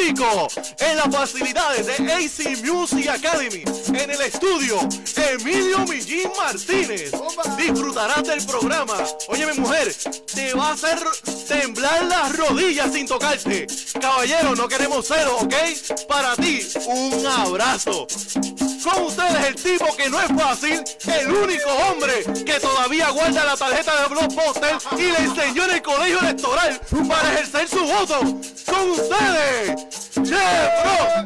Rico, en las facilidades de AC Music Academy, en el estudio Emilio Millín Martínez. Disfrutarás del programa. Oye, mi mujer, te va a hacer temblar las rodillas sin tocarte. Caballero, no queremos cero, ¿ok? Para ti, un abrazo. Con ustedes el tipo que no es fácil, el único hombre que todavía guarda la tarjeta de Blockbuster y le enseñó en el colegio electoral para ejercer su voto. Con ustedes, Chevro,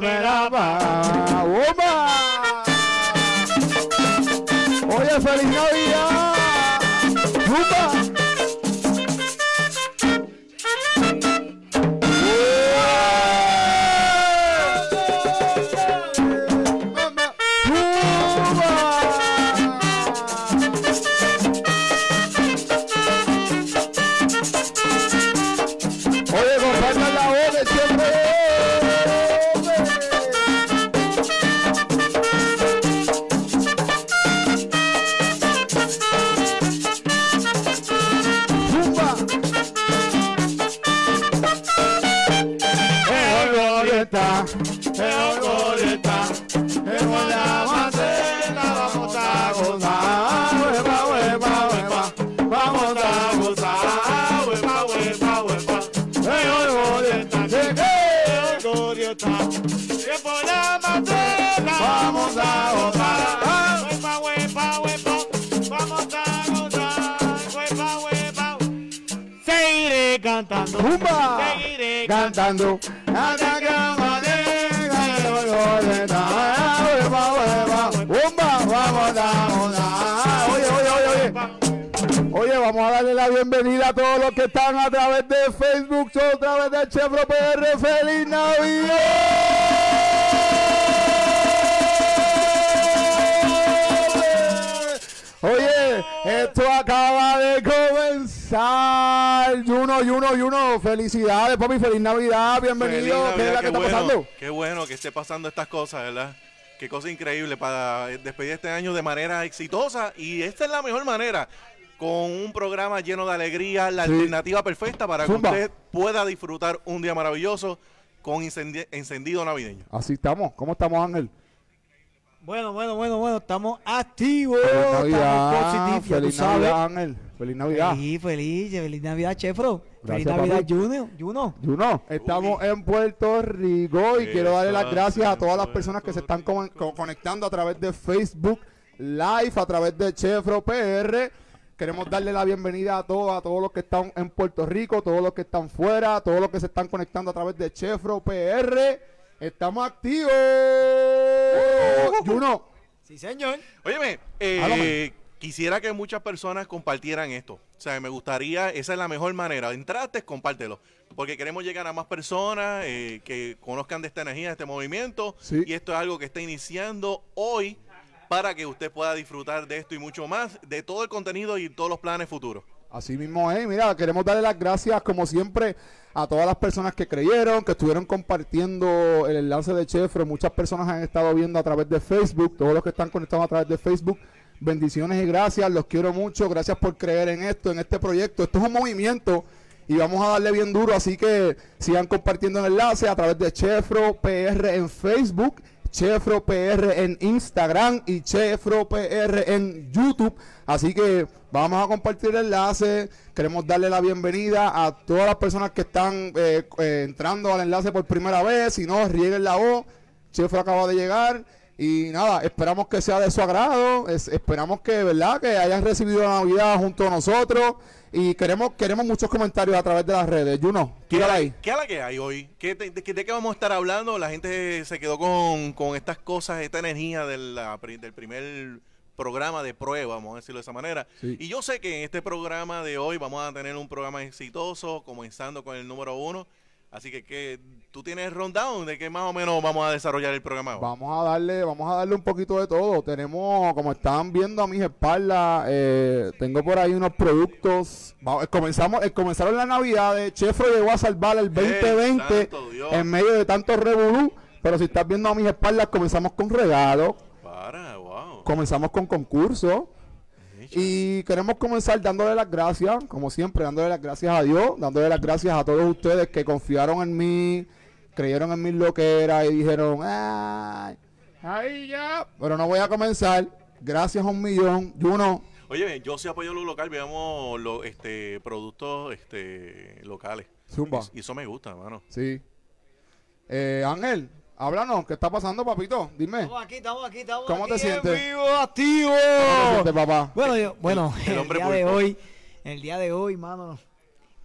¡buah! Oye. Oye, vamos a darle la bienvenida a todos los que están a través de Facebook, a través de Chevro PR. ¡Feliz Navidad! Comenzar. Juno, Juno, Juno. Felicidades, papi. Feliz Navidad. Bienvenido. Feliz ¿Qué es Navidad, la que qué está bueno, pasando? Qué bueno que esté pasando estas cosas, ¿verdad? Qué cosa increíble para despedir este año de manera exitosa y esta es la mejor manera con un programa lleno de alegría, la Sí. alternativa perfecta para Zumba. que usted pueda disfrutar un día maravilloso con encendido navideño. Así estamos. ¿Cómo estamos, Ángel? Bueno, bueno, bueno, bueno, estamos activos. Feliz Navidad, positivos, feliz. Navidad, Ángel. Feliz Navidad. Feliz, feliz, feliz Navidad, Chefro. Feliz Navidad. Juno. Juno. Juno, estamos en Puerto Rico y quiero darle las gracias a todas las personas que se están con- con- conectando a través de Facebook Live, a través de Chefro PR. Queremos darle la bienvenida a todos, a todos los que están en Puerto Rico, todos los que están fuera, todos los que se están conectando a través de Chefro PR. Estamos activos. Juno, Sí, señor. Óyeme, eh, quisiera que muchas personas compartieran esto. O sea, me gustaría, esa es la mejor manera. Entraste, compártelo. Porque queremos llegar a más personas eh, que conozcan de esta energía, de este movimiento. Sí. Y esto es algo que está iniciando hoy para que usted pueda disfrutar de esto y mucho más, de todo el contenido y todos los planes futuros. Así mismo es, mira, queremos darle las gracias como siempre a todas las personas que creyeron, que estuvieron compartiendo el enlace de Chefro. Muchas personas han estado viendo a través de Facebook, todos los que están conectados a través de Facebook. Bendiciones y gracias, los quiero mucho, gracias por creer en esto, en este proyecto. Esto es un movimiento y vamos a darle bien duro, así que sigan compartiendo el enlace a través de Chefro PR en Facebook Chefro PR en Instagram y Chefro PR en YouTube. Así que vamos a compartir el enlace. Queremos darle la bienvenida a todas las personas que están eh, eh, entrando al enlace por primera vez. Si no, rieguen la voz. Chefro acaba de llegar. Y nada, esperamos que sea de su agrado. es- esperamos que, ¿verdad? Que hayan recibido la Navidad junto a nosotros. Y queremos, queremos muchos comentarios a través de las redes. Juno, tírala ahí. ¿Qué es la que hay hoy? ¿Qué te- de, qué- de qué vamos a estar hablando? La gente se quedó con, con estas cosas, esta energía de la del primer programa de prueba, vamos a decirlo de esa manera. Sí. Y yo sé que en este programa de hoy vamos a tener un programa exitoso, comenzando con el número uno. Así que, que tú tienes rundown de qué más o menos vamos a desarrollar el programa. hoy? Vamos a darle, vamos a darle un poquito de todo. Tenemos, como están viendo a mis espaldas, eh, tengo por ahí unos productos. Va- comenzamos, eh, comenzaron las navidades. Chefro llegó a salvar el 2020 santo Dios! en medio de tanto revolú. Pero si estás viendo a mis espaldas, comenzamos con regalos, Para, wow. comenzamos con concursos. Y queremos comenzar dándole las gracias, como siempre, dándole las gracias a Dios, dándole las gracias a todos ustedes que confiaron en mí, creyeron en mis loqueras y dijeron, ay, ay ya. Pero no voy a comenzar. Gracias a un millón. Juno, Oye, yo sí apoyo lo local, veamos los este, productos este, locales. Zumba. Y, eso me gusta, mano. Sí. Eh, Ángel, háblanos, ¿qué está pasando, papito? Dime. Estamos aquí, estamos aquí, estamos ¿Cómo aquí te sientes? en vivo, activo. ¿Cómo te sientes, papá? Bueno, yo- bueno, el el, hombre día de hoy, el día de hoy, mano,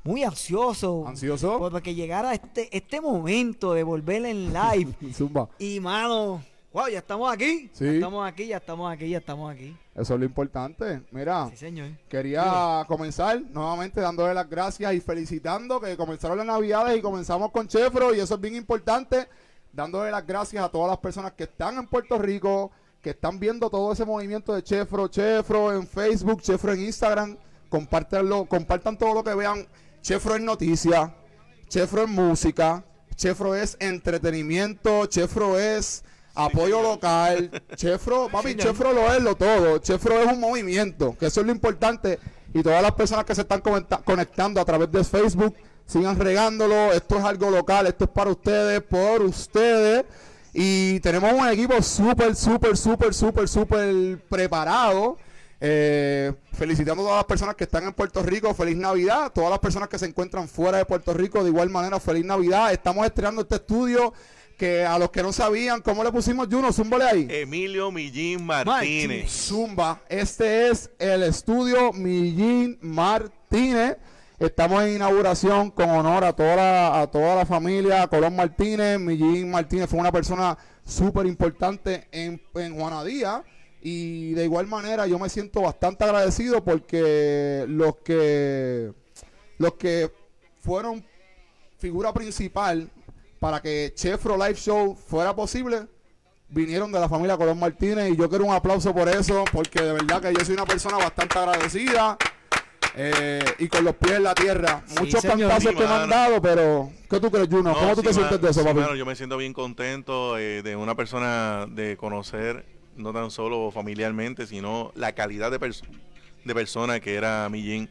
muy ansioso. ¿Ansioso? Por- Porque llegara este, este momento de volver en live. Zumba. y, mano, wow, ya estamos aquí. Sí. Ya estamos aquí, ya estamos aquí, ya estamos aquí. Eso es lo importante. Mira, Sí, señor. Quería comenzar nuevamente dándole las gracias y felicitando que comenzaron las navidades y comenzamos con Chefro y eso es bien importante, dándole las gracias a todas las personas que están en Puerto Rico, que están viendo todo ese movimiento de Chefro, Chefro en Facebook, Chefro en Instagram, compártanlo, compartan todo lo que vean, Chefro en noticias, Chefro en música, Chefro es entretenimiento, Chefro es apoyo local, Chefro, papi, Chefro lo es lo todo, Chefro es un movimiento, que eso es lo importante. Y todas las personas que se están conectando a través de Facebook, sigan regándolo, esto es algo local, esto es para ustedes, por ustedes y tenemos un equipo súper, súper, súper, súper, súper preparado. Eh, felicitando a todas las personas que están en Puerto Rico, feliz Navidad. Todas las personas que se encuentran fuera de Puerto Rico, de igual manera, feliz Navidad. Estamos estrenando este estudio que a los que no sabían, ¿cómo le pusimos Juno? Zúmbale ahí. Emilio Millín Martínez. Zumba. Este es el estudio Millín Martínez. Estamos en inauguración con honor a toda la, a toda la familia Colón Martínez. Millín Martínez fue una persona súper importante en, en Juanadía. Y de igual manera yo me siento bastante agradecido porque los que los que fueron figura principal para que Chefro Live Show fuera posible vinieron de la familia Colón Martínez y yo quiero un aplauso por eso porque de verdad que yo soy una persona bastante agradecida eh, y con los pies en la tierra. Sí, Muchos cantazos que me han dado, pero ¿qué tú crees, Juno? ¿Cómo No, tú sí, te sientes de eso, sí, papi? mano, yo me siento bien contento eh, de una persona de conocer, no tan solo familiarmente, sino la calidad de, perso- de persona que era Millín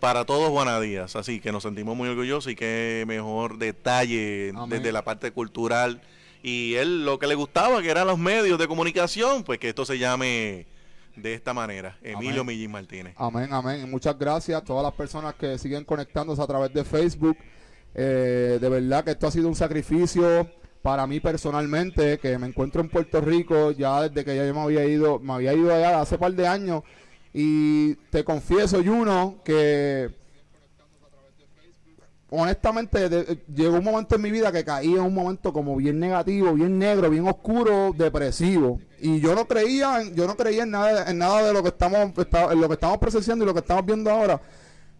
para todos Juana Díaz. Así que nos sentimos muy orgullosos y qué mejor detalle Amén. desde la parte cultural Y él lo que le gustaba, que eran los medios de comunicación, pues que esto se llame de esta manera, Emilio Amén. Millín Martínez. Amén, amén. Muchas gracias a todas las personas que siguen conectándose a través de Facebook. Eh, de verdad que esto ha sido un sacrificio para mí personalmente, que me encuentro en Puerto Rico ya desde que ya yo me había ido, me había ido allá hace par de años. Y te confieso, Juno, que honestamente de- llegó un momento en mi vida que caí en un momento como bien negativo, bien negro, bien oscuro, depresivo. Y yo no creía, en- yo no creía en nada, en nada de lo que estamos, esta- en lo que estamos presenciando y lo que estamos viendo ahora.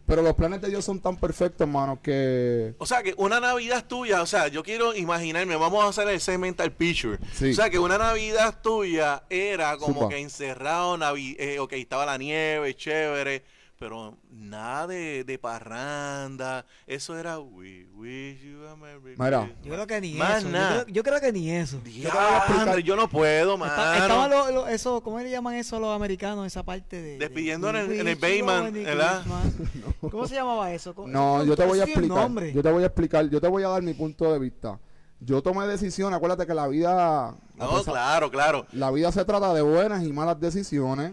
Pero los planes de Dios son tan perfectos, hermano, que O sea, que una Navidad tuya, o sea, yo quiero imaginarme, vamos a hacer ese mental picture. Sí. O sea, que una Navidad tuya era como Supa. que encerrado, navi eh, ok, estaba la nieve, chévere, pero nada de, de parranda. Eso era we wish you a merry Mira. Christmas. Yo creo que ni Más eso. Yo nada. creo, yo creo que ni eso. Diandre, yo no puedo, mano. Está- Estaban los, los- eso, ¿cómo le llaman eso a los americanos? Esa parte de. de- Despidiendo en el- We en el Bayman, ¿verdad? Christmas. ¿Cómo se llamaba eso? ¿Cómo- no, yo te voy a explicar, yo te voy a explicar, yo te voy a dar mi punto de vista. Yo tomé decisiones, acuérdate que la vida No, pesar- claro, claro. la vida se trata de buenas y malas decisiones.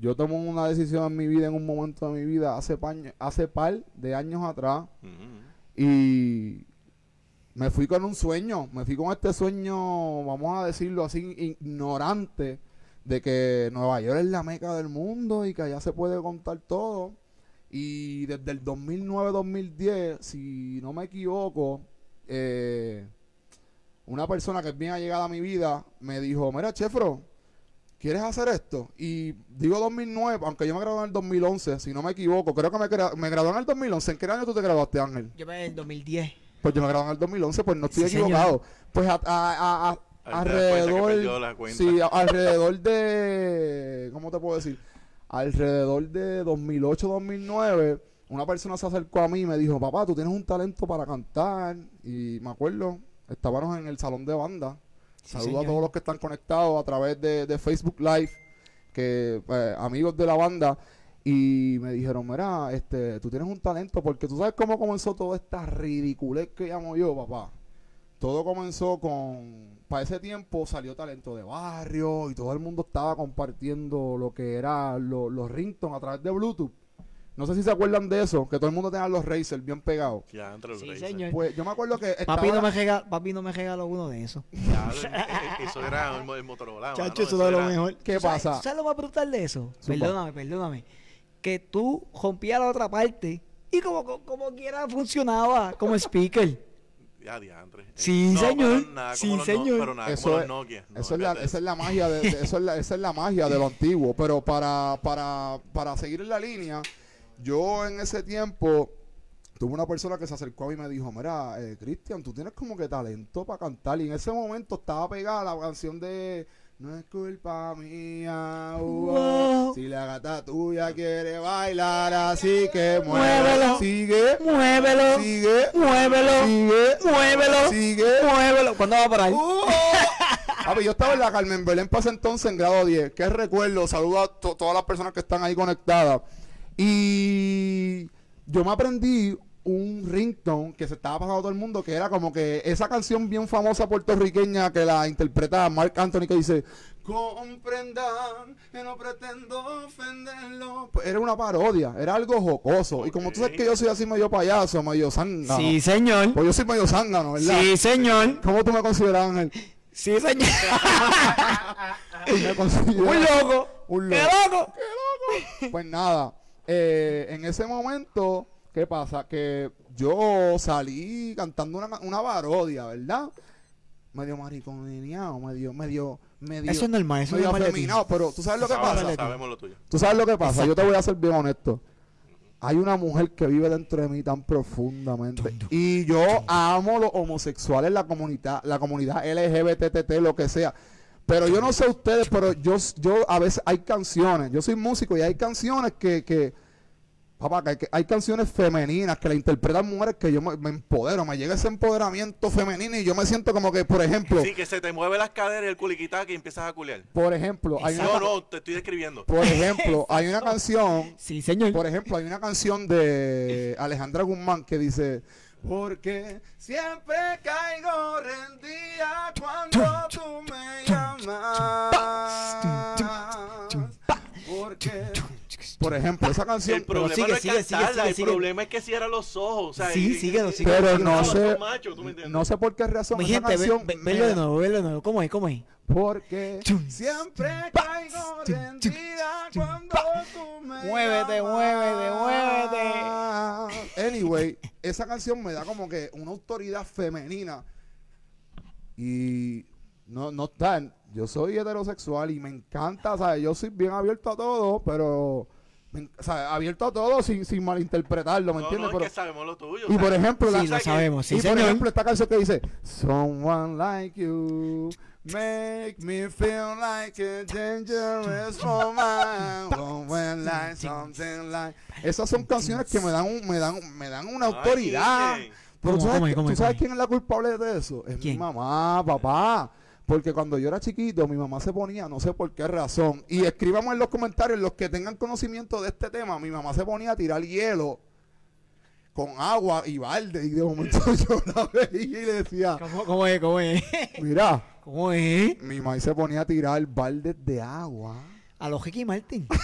Yo tomé una decisión en mi vida en un momento de mi vida hace paño- hace par de años atrás y me fui con un sueño, me fui con este sueño, vamos a decirlo así, ignorante de que Nueva York es la meca del mundo y que allá se puede contar todo. Y desde el 2009-2010, si no me equivoco, eh, una persona que es bien allegada a mi vida me dijo, mira, Chefro, ¿quieres hacer esto? Y digo 2009, aunque yo me gradué en el 2011, si no me equivoco, creo que me, gra- me gradué en el 2011. ¿En qué año tú te graduaste, Ángel? Yo me en el 2010. Pues yo me gradué en el 2011, pues no estoy Sí, señor. equivocado. Pues a- a- a- alrededor, perdió la cuenta. sí, a- alrededor de, ¿cómo te puedo decir? Alrededor de 2008-2009, una persona se acercó a mí y me dijo, papá, tú tienes un talento para cantar. Y me acuerdo, estábamos en el salón de banda. Sí, Saludo señor. a todos los que están conectados a través de, de Facebook Live, que eh, amigos de la banda, y me dijeron, mira, este, tú tienes un talento, porque tú sabes cómo comenzó toda esta ridiculez que llamo yo, papá. Todo comenzó con, para ese tiempo salió talento de barrio y todo el mundo estaba compartiendo lo que era lo- los ringtones a través de Bluetooth. No sé si se acuerdan de eso, que todo el mundo tenía los Razer bien pegados. Ya, entre los Sí, Razer. señor. Pues yo me acuerdo que estaba Papi no, me regaló, papi no me regaló uno de esos. Ya, eso era el, el Motorola. Chacho, eso es lo era- mejor. ¿Qué ¿Tú sabes- pasa? ¿Sabes lo más brutal de eso? Zumba. Perdóname, perdóname. Que tú rompías la otra parte y como, como, como quiera funcionaba como speaker. Ya, diantre. Eh, Sí, señor. pero nada Sí, señor. No, pero nada Eso es- los Nokia. No, eso es la, esa es la magia de, de- eso es la, esa es la magia de lo antiguo. Pero para, para, para seguir en la línea, yo en ese tiempo tuve una persona que se acercó a mí y me dijo, mira, eh, Cristian, tú tienes como que talento para cantar. Y en ese momento estaba pegada la canción de No es culpa mía, uh, Wow. si la gata tuya quiere bailar, así que Muévelo. sigue, Muévelo, sigue, muévelo, sigue, muévelo, sigue. muévelo. ¿Cuándo va a parar? ¡Uh! Yo estaba en la Carmen Belén para ese entonces en grado 10. Qué recuerdo. Saludo a to- todas las personas que están ahí conectadas. Y yo me aprendí un ringtone que se estaba pasando a todo el mundo, que era como que esa canción bien famosa puertorriqueña que la interpreta Mark Anthony, que dice, comprendan que no pretendo ofenderlo. Pues era una parodia, era algo jocoso. Y como tú sabes que yo soy así medio payaso, medio zángano. Sí, señor. Pues yo soy medio zángano, ¿verdad? Sí, señor. ¿Cómo tú me consideras, Ángel? Sí, señor. Me consideras- Un loco. Un ¡Qué loco. loco! Pues nada, eh, en ese momento, ¿qué pasa? Que yo salí cantando una, una parodia, ¿verdad? Medio mariconeado, medio, medio, medio, Eso es normal, eso es medio normal ti. afeminado, pero ¿tú sabes lo que Sabemos- pasa? Sabemos lo tuyo. ¿Tú sabes lo que pasa? Yo te voy a ser bien honesto. Hay una mujer que vive dentro de mí tan profundamente. Y yo amo los homosexuales, la comunidad, la comunidad LGBTT, lo que sea. Pero yo no sé ustedes, pero yo, yo a veces hay canciones. Yo soy músico y hay canciones que, que papá, que hay, que- hay canciones femeninas que la interpretan mujeres que yo me, me empodero, me llega ese empoderamiento femenino y yo me siento como que, por ejemplo, Sí, que se te mueve las caderas y el culiquita que empiezas a culiar. por ejemplo, hay una, No, no, te estoy describiendo. por ejemplo, hay una canción Sí, señor. Por ejemplo, hay una canción de Alejandra Guzmán que dice, Porque siempre caigo rendida cuando tú me Porque, por ejemplo, esa canción. El problema sigue, no es sigue, sigue, cantarla, sigue, el sigue. problema es que cierra los ojos. O sea, Sí, y- síguelo, y- síguelo, Pero no sé, no sé por qué razón Mi esa gente, canción. ve- velo de nuevo, velo de nuevo. ¿Cómo es? ¿Cómo es? Porque Chum, siempre caigo rendida cuando tú me Muévete, muévete, muévete. Anyway, esa canción me da como que una autoridad femenina. Y no, no está. Yo soy heterosexual y me encanta, ¿sabes? Yo soy bien abierto a todo, pero. o sea, abierto a todo sin, sin malinterpretarlo, ¿me No, entiendes? no, es que sabemos lo tuyo. o y sea, por ejemplo, la, Sí, lo sabemos. Sí, y por señor. ejemplo, esta canción que dice Someone like you make me feel like a dangerous woman. Woman like something like. Esas son canciones que me dan un- me dan me dan una autoridad. bien. Pero ¿Cómo, ¿tú sabes, cómo, que- cómo, tú sabes cómo? quién es la culpable de eso? Es ¿Quién? mi mamá, papá. Porque cuando yo era chiquito, mi mamá se ponía, no sé por qué razón, y escríbamos en los comentarios los que tengan conocimiento de este tema, mi mamá se ponía a tirar hielo con agua y balde, y de momento yo la veía y le decía, ¿Cómo, cómo es? ¿Cómo es? mira, ¿Cómo es? mi mamá se ponía a tirar baldes de agua. A los Ricky Martin.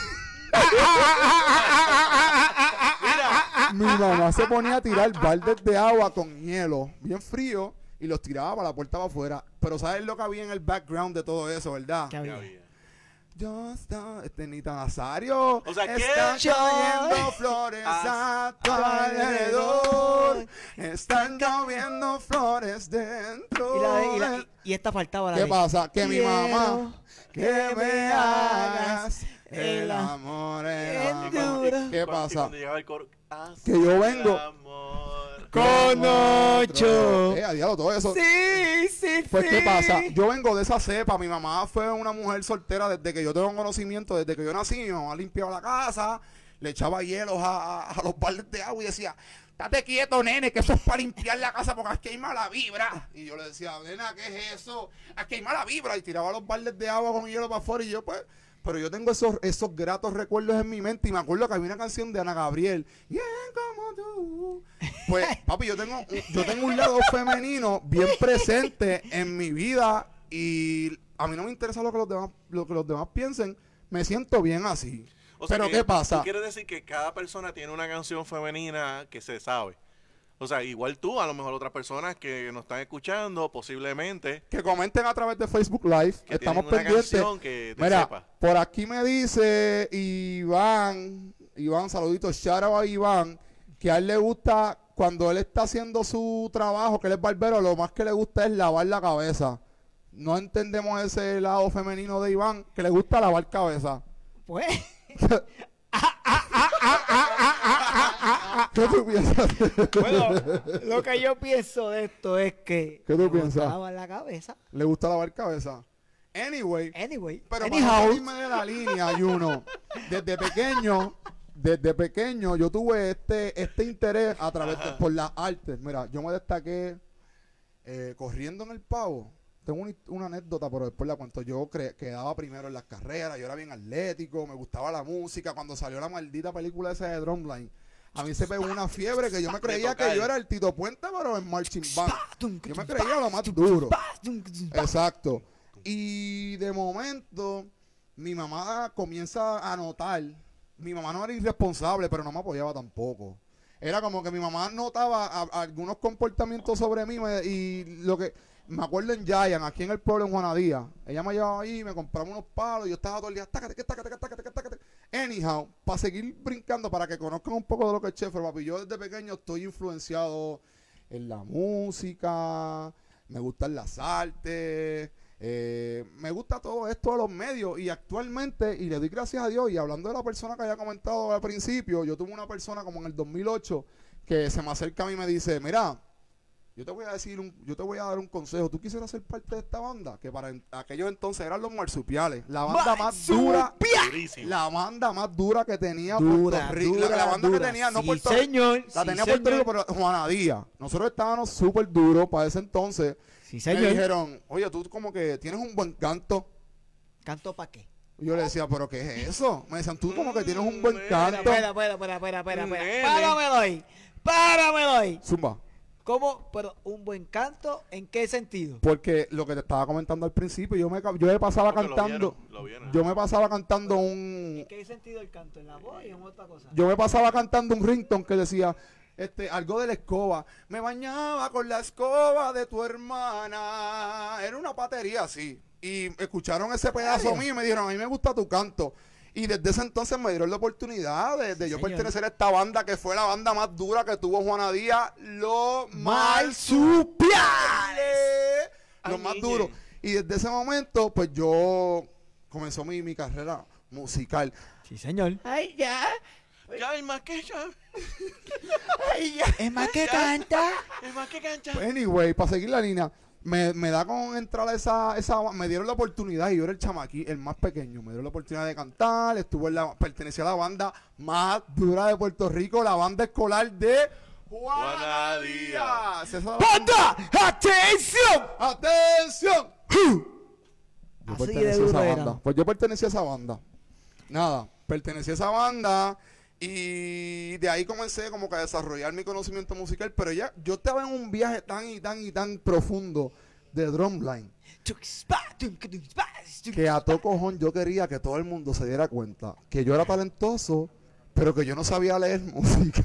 Mi mamá se ponía a tirar baldes de agua con hielo, bien frío, y los tiraba para la puerta para afuera. Pero ¿sabes lo que había en el background de todo eso, verdad? ¿Qué había? Yo estoy, este Nita Nazario. O sea, ¿qué? Están Yo- cayendo flores a tu alrededor. Están lloviendo flores dentro. Y, la- y la- de- y esta faltaba la ¿Qué pasa? Que mi mamá, que me hagas el amor. el amor. ¿Qué pasa? cuando llegaba el coro, haz Que yo el vengo- amor. Con ocho. Eh, a diablo, todo eso. Sí, sí, Pues, sí. ¿qué pasa? Yo vengo de esa cepa. Mi mamá fue una mujer soltera desde que yo tengo conocimiento, desde que yo nací. Mi mamá limpiaba la casa, le echaba hielos a, a- a los baldes de agua y decía, estate quieto, nene, que eso es para limpiar la casa porque aquí hay mala vibra. Y yo le decía, nena, ¿qué es eso? Aquí hay mala vibra. Y tiraba los baldes de agua con hielo para afuera y yo, pues... Pero yo tengo esos, esos gratos recuerdos en mi mente y me acuerdo que había una canción de Ana Gabriel. Bien como tú. Pues, papi, yo tengo, un- yo tengo un lado femenino bien presente en mi vida y a mí no me interesa lo que los demás, lo que los demás piensen. Me siento bien así. O sea Pero que ¿qué pasa? tú quieres decir que cada persona tiene una canción femenina que se sabe. O sea, igual tú, a lo mejor otras personas que nos están escuchando, posiblemente, Que comenten a través de Facebook Live. que Estamos una pendientes. canción que te Mira, sepa. por aquí me dice Iván, Iván, saluditos, shout out a Iván, que a él le gusta, cuando él está haciendo su trabajo, que él es barbero, lo más que le gusta es lavar la cabeza. No entendemos ese lado femenino de Iván, que le gusta lavar cabeza. Pues, ¿Qué tú piensas? bueno, lo que yo pienso de esto es que. ¿Qué tú piensas? gustaba la cabeza. le gusta lavar cabeza. Anyway, Anyway, Pero para salirme de la línea, Juno, desde pequeño, desde pequeño yo tuve este, este interés a través de, por las artes. Mira, yo me destaqué eh, corriendo en el pavo. Tengo una, una anécdota, pero después la cuento. Yo cre- quedaba primero en las carreras, yo era bien atlético, me gustaba la música. Cuando salió la maldita película esa de Drumline, a mí se pegó una fiebre que yo me creía que yo era el Tito Puente, pero en Marching Band. Yo me creía lo más duro. Exacto. Y de momento, mi mamá comienza a notar. Mi mamá no era irresponsable, pero no me apoyaba tampoco. Era como que mi mamá notaba a- a algunos comportamientos sobre mí me- y lo que. Me acuerdo en Giant, aquí en el pueblo en Juanadía. Ella me llevaba ahí, me compraba unos palos y yo estaba todo el día. Tácate, tácate, tácate. Anyhow, para seguir brincando, para que conozcan un poco de lo que es Chef, papi. Yo desde pequeño estoy influenciado en la música, me gustan las artes, eh, me gusta todo esto de los medios y actualmente, y le doy gracias a Dios, y hablando de la persona que había comentado al principio, yo tuve una persona como en el 2008 que se me acerca a mí y me dice, mira, yo te voy a decir, un, yo te voy a dar un consejo, ¿tú quisieras ser parte de esta banda? Que para en- aquellos entonces eran los marsupiales, la banda más dura, Durísimo. la banda más dura que tenía Dura, Puerto Rico, la- dura, la, banda dura. que tenía, no Sí, Puerto Rico, señor. la sí, tenía Puerto señor. Rico, pero Juana Díaz. Nosotros estábamos súper duros para ese entonces. Sí, Me señor. dijeron, oye, tú como que tienes un buen canto. ¿Canto para qué? Y yo le decía, ¿pero qué es eso? Me decían, tú como que tienes un buen canto. Espera, espera, espera, espera, espera. Páramelo ahí. Páramelo ahí. Zumba. ¿Cómo? Pero un buen canto, ¿en qué sentido? Porque lo que te estaba comentando al principio, yo me, yo me pasaba Porque lo cantando, vieron, lo vieron. yo me pasaba cantando un, ¿En qué sentido el canto? ¿En la voz y en otra cosa? yo me pasaba cantando un rington que decía este algo de la escoba me bañaba con la escoba de tu hermana era una patería así y escucharon ese pedazo a mí y me dijeron a mí me gusta tu canto y desde ese entonces me dieron la oportunidad de, de yo señor. pertenecer a esta banda que fue la banda más dura que tuvo Juana Díaz lo Marsupiales. lo más duro y desde ese momento pues yo comenzó mi, mi carrera musical Sí, señor. Ay, ya. Ya hay más que ya. Ay, ya. Es más que canta. Es más que cancha. Pues, Anyway, para seguir la línea, me, me da con entrar a esa, esa, me dieron la oportunidad y yo era el chamaquí, el más pequeño, me dieron la oportunidad de cantar, estuve en la, pertenecía a la banda más dura de Puerto Rico, la banda escolar de Juana Díaz. Esa ¡Banda! ¡Atención! ¡Atención! Yo Así pertenecía a esa era. banda. Pues yo pertenecía a esa banda. Nada, pertenecí a esa banda y de ahí comencé como que a desarrollar mi conocimiento musical, pero ya yo estaba en un viaje tan y tan y tan profundo de drumline que a todo cojón yo quería que todo el mundo se diera cuenta que yo era talentoso, pero que yo no sabía leer música.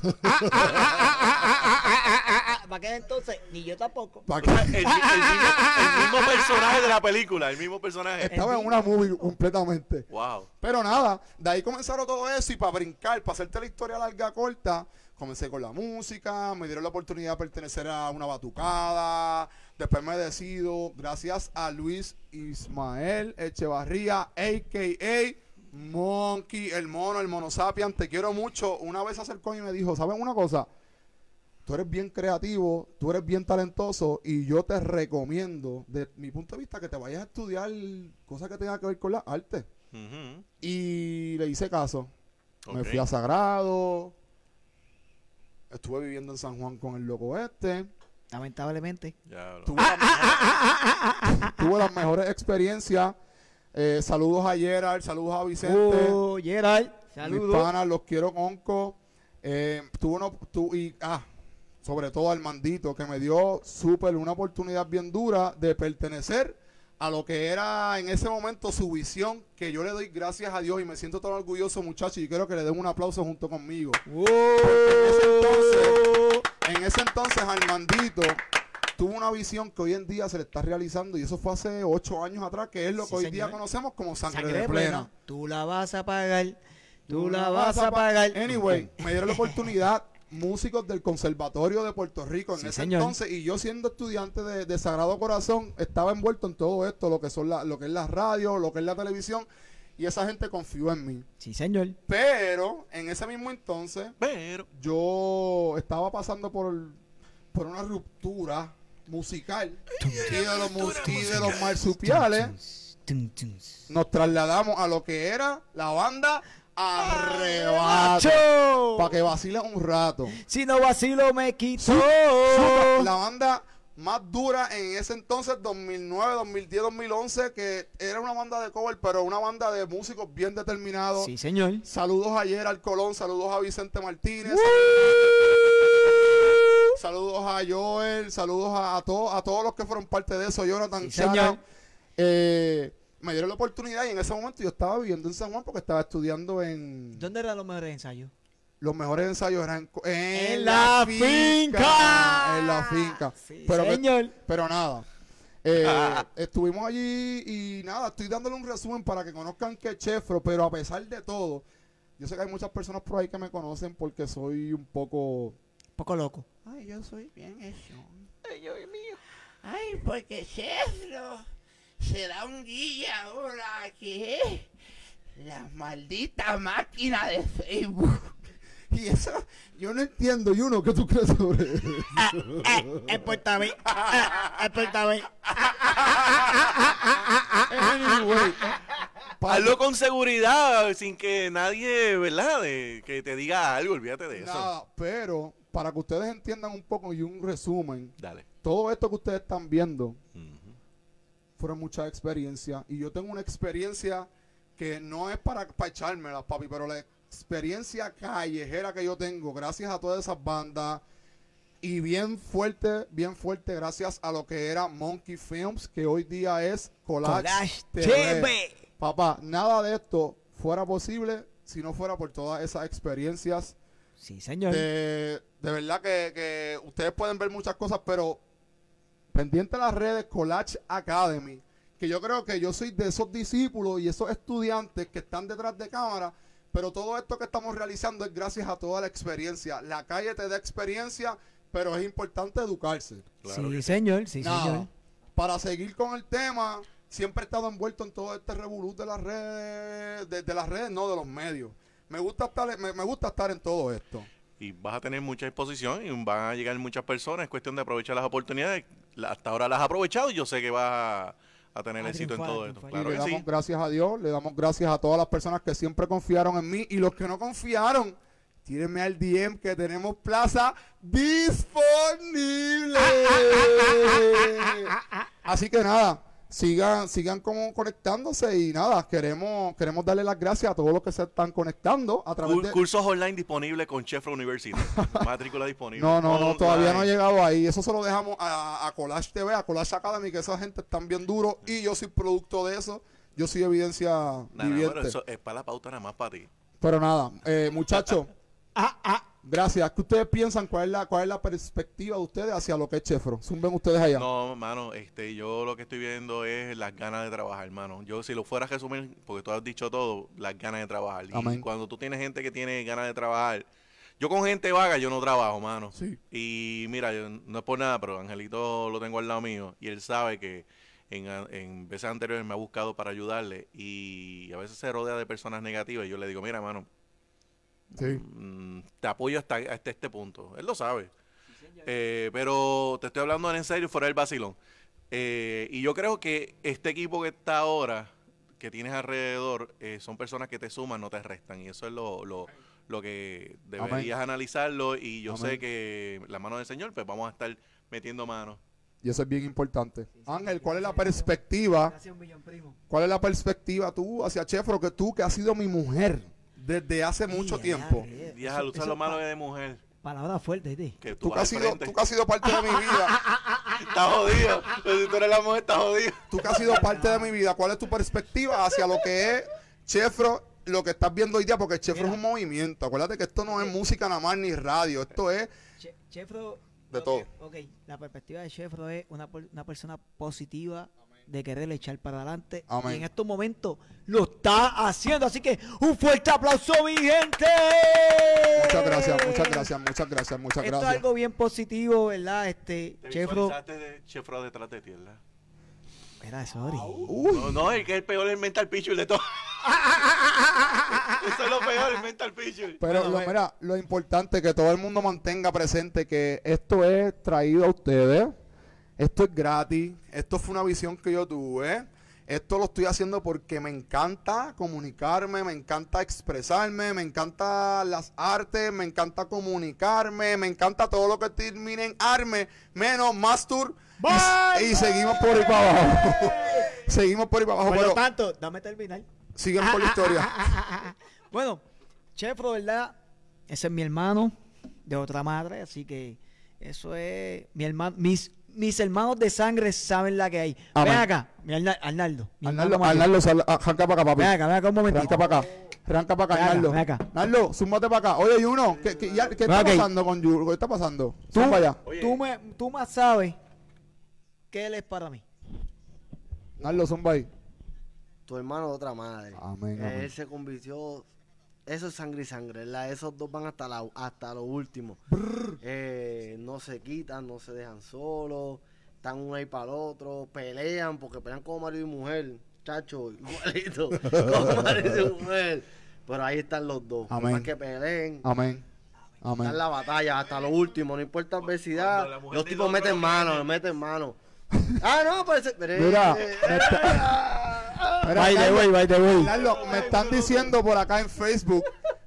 ¿Para qué entonces? Ni yo tampoco. El, el mismo, el mismo personaje de la película, el mismo personaje. Estaba en una movie completamente. Wow. Pero nada, de ahí comenzaron todo eso y para brincar, para hacerte la historia larga corta, comencé con la música, me dieron la oportunidad de pertenecer a una batucada, después me decido, gracias a Luis Ismael Echevarría, a.k.a. Monkey, el mono, el monosapian, te quiero mucho. Una vez se acercó y me dijo, ¿saben una cosa? Tú eres bien creativo, tú eres bien talentoso y yo te recomiendo, de mi punto de vista, que te vayas a estudiar cosas que tengan que ver con la arte. Y le hice caso. Me fui a Sagrado. Estuve viviendo en San Juan con el loco este. Lamentablemente. Ya, Tuve, las mejores- tuve las mejores experiencias. Eh, saludos a Gerard, saludos a Vicente. Oh, Gerald. mis Saludos. panas, los quiero conco. Eh, tuve uno, tu- y, ah, sobre todo al mandito, que me dio súper una oportunidad bien dura de pertenecer a lo que era en ese momento su visión, que yo le doy gracias a Dios y me siento tan orgulloso, muchachos, y quiero que le den un aplauso junto conmigo. Oh. En ese entonces, Armandito tuvo una visión que hoy en día se le está realizando y eso fue hace ocho años atrás, que es lo que Sí, hoy día conocemos como sangre, Sangre de plena. Tú la vas a pagar. Tú la vas a pagar. Anyway, me dieron la oportunidad músicos del Conservatorio de Puerto Rico en Sí, ese señor. entonces y yo siendo estudiante de, de Sagrado Corazón estaba envuelto en todo esto, lo que son la, lo que es la radio, lo que es la televisión y esa gente confió en mí. Sí, señor. Pero en ese mismo entonces Pero. yo estaba pasando por, por una ruptura musical y de los, mus- y de los marsupiales nos trasladamos a lo que era la banda Arrebato. Para que vacilen un rato. Si no vacilo me quito. La banda más dura en ese entonces, 2009, 2010, 2011, que era una banda de cover, pero una banda de músicos bien determinados. Sí, señor. Saludos a Gerald Colón, saludos a Vicente Martínez, saludos a Joel, saludos a, a, todos a todos los que fueron parte de eso, Jonathan, Sí, Chara. señor. Eh, me dieron la oportunidad y en ese momento yo estaba viviendo en San Juan porque estaba estudiando en... ¿Dónde eran los mejores ensayos? Los mejores ensayos eran en, En la finca. En la finca. Sí, pero, señor. pero nada. Eh, estuvimos allí y nada, estoy dándole un resumen para que conozcan que es Chefro, pero a pesar de todo, yo sé que hay muchas personas por ahí que me conocen porque soy un poco... Poco loco. Ay, yo soy bien eso. Ay, Dios mío. Ay, porque Chefro se da un día ahora que la maldita máquina de Facebook. Y eso, yo no entiendo, y uno, ¿qué tú crees sobre eso? Es Puerto Rico. Es Rico. Anyway, para- Hazlo con seguridad, sin que nadie, ¿verdad? De- que te diga algo, olvídate de eso. pero para que ustedes entiendan un poco y un resumen, Dale. todo esto que ustedes están viendo Ujú. Fueron muchas experiencias. Y yo tengo una experiencia que no es para, para echármela, papi, pero la experiencia callejera que yo tengo, gracias a todas esas bandas, Y bien fuerte, bien fuerte, gracias a lo que era Monkey Films, que hoy día es Collage, Collage TV. TV. Papá, nada de esto fuera posible si no fuera por todas esas experiencias. Sí, señor. De, de verdad que, que ustedes pueden ver muchas cosas, pero pendiente a las redes Collage Academy, que yo creo que yo soy de esos discípulos y esos estudiantes que están detrás de cámara, pero todo esto que estamos realizando es gracias a toda la experiencia. La calle te da experiencia, pero es importante educarse. Claro sí, señor. Sí, Nada, señor. para seguir con el tema, siempre he estado envuelto en todo este revolú de las redes, de, de las redes, no de los medios. Me gusta estar, me, me gusta estar en todo esto. Y vas a tener mucha exposición y van a llegar muchas personas. Es cuestión de aprovechar las oportunidades. Hasta ahora las has aprovechado y yo sé que vas a, a tener A éxito en todo esto. Claro y le que damos sí. gracias a Dios, le damos gracias a todas las personas que siempre confiaron en mí y los que no confiaron, tírenme al DM que tenemos plaza disponible. Así que nada, sigan, sigan como conectándose y nada, queremos, queremos darle las gracias a todos los que se están conectando a través Cur- de... Cursos online disponibles con Chefra University. Matrícula disponible. No, no, no, todavía no ha llegado ahí. Eso se lo dejamos a, a Collage TV, a Collage Academy, que esa gente están bien duro y yo soy producto de eso. Yo soy evidencia Nada, viviente. pero eso es para la pauta nada más para ti. Pero nada, eh, muchachos, Ah, ah. Gracias. ¿Qué ustedes piensan? ¿Cuál es la, cuál es la perspectiva de ustedes hacia lo que es Chefro? Zumben ustedes allá. No, mano, este, yo lo que estoy viendo es las ganas de trabajar, hermano. Yo si lo fuera a resumir, porque tú has dicho todo, las ganas de trabajar. Y Amén. cuando tú tienes gente que tiene ganas de trabajar, yo con gente vaga yo no trabajo, mano. Sí. Y mira, yo no es por nada, pero Angelito lo tengo al lado mío y él sabe que en, en veces anteriores me ha buscado para ayudarle y a veces se rodea de personas negativas y yo le digo, mira, mano, Sí. mm, te apoyo hasta, hasta este punto. Él lo sabe. Eh, pero te estoy hablando en serio, fuera del vacilón. Eh, y yo creo que este equipo que está ahora, que tienes alrededor, eh, son personas que te suman, no te restan. Y eso es lo, lo, lo que deberías analizarlo. Y yo Amén. sé que la mano del Señor, pues vamos a estar metiendo manos. Y eso es bien importante. Ángel, ¿cuál es la perspectiva? Gracias, un millón, primo. ¿Cuál es la perspectiva tú hacia Chefro? Que tú, que has sido mi mujer desde hace mucho Ya, tiempo. eso- al usar las manos de mujer. Palabras fuertes. Que tú, Tú que, has sido, tú que has sido parte de mi vida. Estás jodido. Pues si tú eres la mujer, estás jodido. Tú que has sido parte de mi vida. ¿Cuál es tu perspectiva hacia lo que es Chefro? Lo que estás viendo hoy día, porque Chefro Mira. es un movimiento. Acuérdate que esto no es música nada más ni radio. Esto es Che- Chefro. De todo. Ok, la perspectiva de Chefro es una persona positiva de querer echar para adelante. Amén. Y en estos momentos lo está haciendo. Así que un fuerte aplauso, mi gente. Muchas gracias, muchas gracias, muchas gracias, muchas Esto es gracias. algo bien positivo, ¿verdad? Este, Te Chefro. de Chefro detrás de ti, ¿verdad? Era sorry. Uy, No, no, el que es el peor es el mental picture de todo. Eso es lo peor, el mental picture. pero Bueno, lo, ve- mira, lo importante es que todo el mundo mantenga presente que esto es traído a ustedes. Esto es gratis. Esto fue una visión que yo tuve. Esto lo estoy haciendo porque me encanta comunicarme, me encanta expresarme, me encanta las artes, me encanta comunicarme, me encanta todo lo que termine en arme, menos mastur. Y, y seguimos por ahí para abajo. seguimos por ahí para abajo. Por lo tanto, dame terminar. siguen por la historia. Bueno, Chefro, ¿verdad? Ese es mi hermano de otra madre, así que eso es mi hermano, mis, mis hermanos de sangre saben la que hay. Amén. Ven acá, mi Arna- Arnaldo. mi Arnaldo, sal- arranca para acá, papi. Ven acá, ven acá un momentito. Arranca para acá. Arranca para acá, Arnaldo. ven acá. Arnaldo, súmate para acá. Oye, Juno, ¿qué, qué, ya- qué está pasando con Juno? ¿Qué está pasando? Tú, allá. Tú, me, tú más sabes que él es para mí. Arnaldo, zumba ahí. Tu hermano de otra madre. Amén, amén. Él se convirtió. Eso es sangre y sangre, ¿verdad? Esos dos van hasta, la, hasta lo último. Eh, no se quitan, no se dejan solos. Están uno ahí para el otro. Pelean, porque pelean como marido y mujer. Chacho, igualito. como marido y mujer. Pero ahí están los dos. Amén. Más que peleen. Amén. Amén. Están en la batalla hasta lo último. No importa adversidad. La mujer Los tipos meten no mano, meten mano. ah, no, parece. Mira, Mira, By the way, by the way. Arnaldo, me están diciendo por acá en Facebook,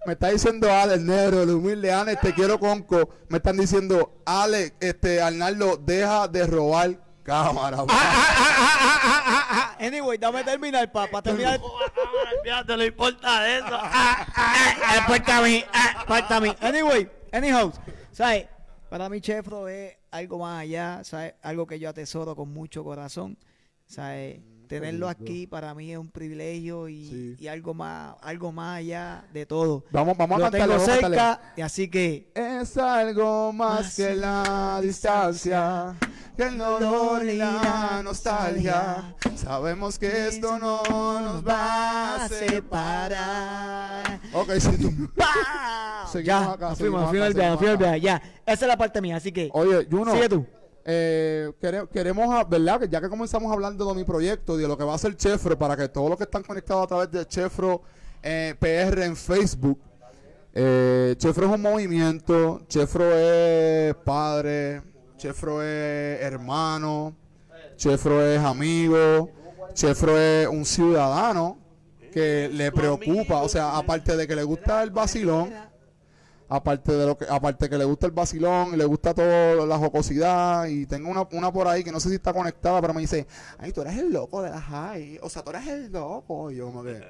me está diciendo Ale, el negro, el humilde Ale, te quiero conco. Me están diciendo, Ale, este, Arnaldo, deja de robar cámara. Ah, ah, ah, ah, ah, ah. Anyway, dame terminar, para terminar. Fíjate, no importa de eso. Ah, ah, ah, Falta a mí, ah, falta a mí. Anyway, anyhow, ¿sabes? Para mí, Chefro es algo más allá, ¿sabes? Algo que yo atesoro con mucho corazón. ¿sabes? Tenerlo aquí para mí es un privilegio y, Sí. y algo más algo más allá de todo. Vamos, vamos a cantarle, tengo vamos a cantarle. cerca, y así que Es algo más Más que la distancia, que el dolor y la nostalgia. Sabemos que esto no nos va a separar. Ok, sí, tú. Seguimos ya, acá, seguimos fuimos, acá, fuimos ya. Esa es la parte mía, así que Oye, Juno, sigue tú. Eh, quere- queremos, ¿verdad? Ya que comenzamos hablando de mi proyecto y de lo que va a hacer Chefro, para que todos los que están conectados a través de Chefro eh, PR en Facebook, eh, Chefro es un movimiento, Chefro es padre, Chefro es hermano, Chefro es amigo, Chefro es un ciudadano que le preocupa, o sea, aparte de que le gusta el vacilón, aparte de lo que aparte que le gusta el vacilón y le gusta todo la jocosidad y tengo una, una por ahí que no sé si está conectada pero me dice ay tú eres el loco de la high o sea tú eres el loco. Yo como que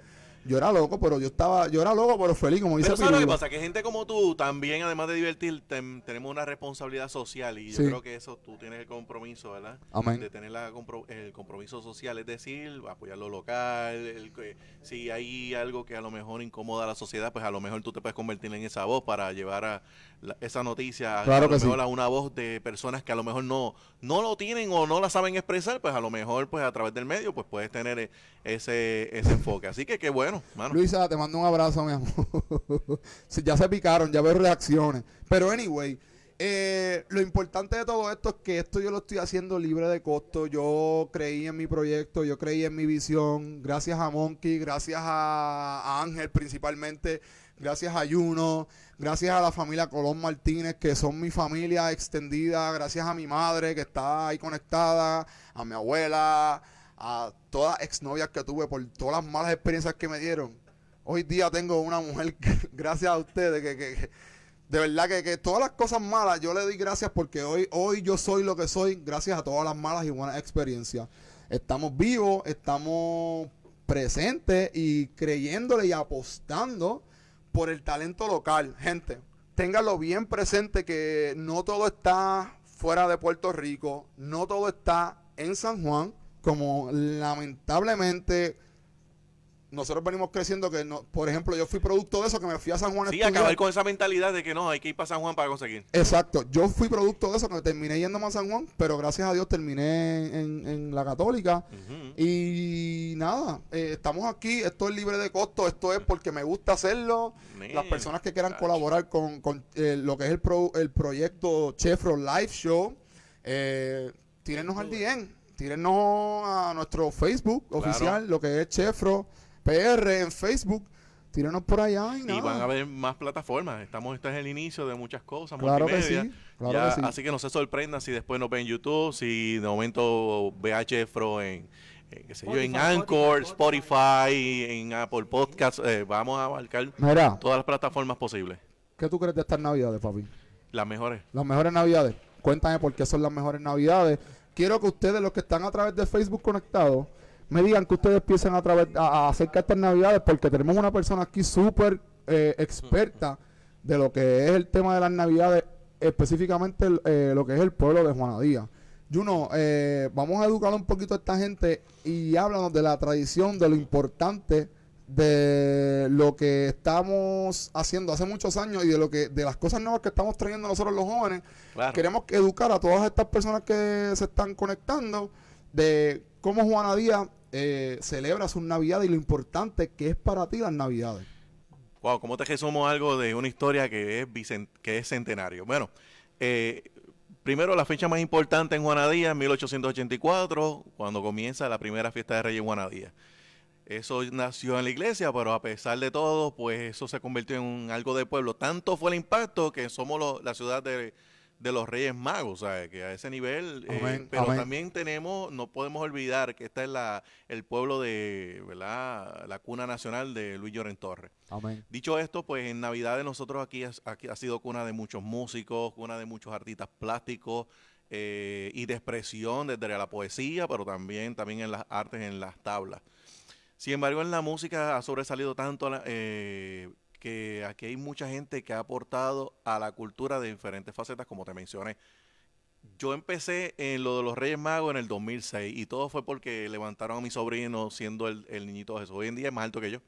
yo era loco pero yo estaba yo era loco pero feliz como dice Pero ¿sabes lo que pasa? Que gente como tú también, además de divertir, tem- tenemos una responsabilidad social y yo Sí. creo que eso tú tienes el compromiso, ¿verdad? Amén. De tener la compro- el compromiso social, es decir, apoyar lo local, el que- si hay algo que a lo mejor incomoda a la sociedad, pues a lo mejor tú te puedes convertir en esa voz para llevar a la- esa noticia Claro a lo que sí. mejor a una voz de personas que a lo mejor no, no lo tienen o no la saben expresar, pues a lo mejor pues a través del medio pues puedes tener eh, ese, ese enfoque. Así que qué bueno, Luisa te mando un abrazo mi amor ya se picaron ya veo reacciones pero anyway eh, lo importante de todo esto es que esto yo lo estoy haciendo libre de costo. Yo creí en mi proyecto, yo creí en mi visión. Gracias a Monkey, gracias a, a Ángel principalmente, gracias a Juno, gracias a la familia Colón Martínez, que son mi familia extendida, gracias a mi madre que está ahí conectada, a mi abuela, a todas exnovias que tuve por todas las malas experiencias que me dieron. Hoy día tengo una mujer, gracias a ustedes, que, que- de verdad que, que todas las cosas malas yo le doy gracias porque hoy, hoy yo soy lo que soy gracias a todas las malas y buenas experiencias. Estamos vivos, estamos presentes y creyéndole y apostando por el talento local. Gente, ténganlo bien presente que no todo está fuera de Puerto Rico, no todo está en San Juan, como lamentablemente nosotros venimos creciendo que, no, por ejemplo, yo fui producto de eso, que me fui a San Juan a Sí, estudiar. acabar con esa mentalidad de que no, hay que ir para San Juan para conseguir. Exacto, yo fui producto de eso, que terminé yéndome a San Juan, pero gracias a Dios terminé en, en la católica. Y nada, eh, estamos aquí, esto es libre de costo, esto es porque me gusta hacerlo. Man, Las personas que quieran colaborar con, con, eh, lo que es el, pro- el proyecto Chevron Live Show, eh, tírennos al DM, tírennos a nuestro Facebook Claro. oficial, lo que es Chefro PR en Facebook, tírenos por allá y nada. Y van a haber más plataformas. Estamos, este es el inicio de muchas cosas, Claro que multimedia. sí, claro Ya, que sí. Así que no se sorprendan si después nos ven en YouTube, si de momento ve a Chefro en, qué sé yo, en Anchor, Spotify, Spotify, en Apple Podcasts. eh, vamos a abarcar Mira, todas las plataformas posibles. ¿qué tú crees de estas navidades, papi? Las mejores. Las mejores navidades. Cuéntame por qué son las mejores navidades. Quiero que ustedes, los que están a través de Facebook conectados, me digan que ustedes piensan a través a, a acerca de estas navidades, porque tenemos una persona aquí súper eh, experta de lo que es el tema de las navidades, específicamente eh, lo que es el pueblo de Juanadía. Juno, eh, vamos a educar un poquito a esta gente y háblanos de la tradición, de lo importante de lo que estamos haciendo hace muchos años y de lo que de las cosas nuevas que estamos trayendo nosotros los jóvenes. Claro. Queremos educar a todas estas personas que se están conectando de cómo Juana Díaz eh, celebra sus navidades y lo importante que es para ti las navidades. Wow, ¿cómo te resumo algo de una historia que es, que es centenario? Bueno, eh, primero la fecha más importante en Juanadía, 1884, cuando comienza la primera fiesta de Reyes en Juanadía. Eso nació en la iglesia, pero a pesar de todo, pues eso se convirtió en un- algo de pueblo. Tanto fue el impacto que somos lo- la ciudad de, de los Reyes Magos, ¿sabes? Que a ese nivel. eh, Amén, pero amén. también tenemos, no podemos olvidar que esta es la, el pueblo de, ¿verdad? La cuna nacional de Luis Lloren Torres. Amén. Dicho esto, pues en Navidades nosotros aquí, aquí ha sido cuna de muchos músicos, cuna de muchos artistas plásticos eh, y de expresión desde la poesía, pero también, también en las artes, en las tablas. Sin embargo, en la música ha sobresalido tanto eh, que aquí hay mucha gente que ha aportado a la cultura de diferentes facetas, como te mencioné. Yo empecé en lo de los Reyes Magos en el 2006 y todo fue porque levantaron a mi sobrino siendo el, el niñito Jesús. Hoy en día es más alto que yo.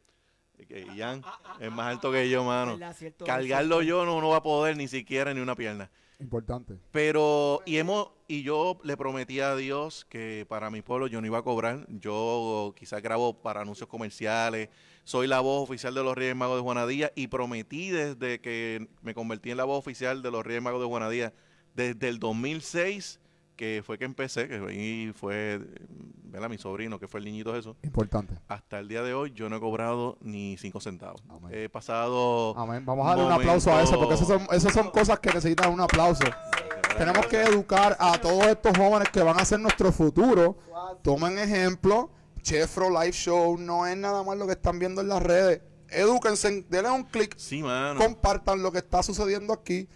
Ian es más alto que yo, mano. Cargarlo yo no, no va a poder ni siquiera ni una pierna. Importante. Pero, y hemos, y yo le prometí a Dios que para mi pueblo yo no iba a cobrar. Yo quizás grabo para anuncios comerciales. Soy la voz oficial de los Reyes Magos de Juanadía y prometí desde que me convertí en la voz oficial de los Reyes Magos de Juanadía, desde el 2006, que fue que empecé, que ahí fue, ¿verdad? Mi sobrino, que fue el niñito Jesús. Importante. Hasta el día de hoy yo no he cobrado ni cinco centavos. Amén. He pasado... Amén. Vamos a darle un aplauso a eso, porque esas son, esas son cosas que necesitan un aplauso. Tenemos que educar a todos estos jóvenes que van a ser nuestro futuro. Tomen ejemplo. Chefro Live Show no es nada más lo que están viendo en las redes. Edúquense, denle un clic, Sí, mano. compartan lo que está sucediendo aquí.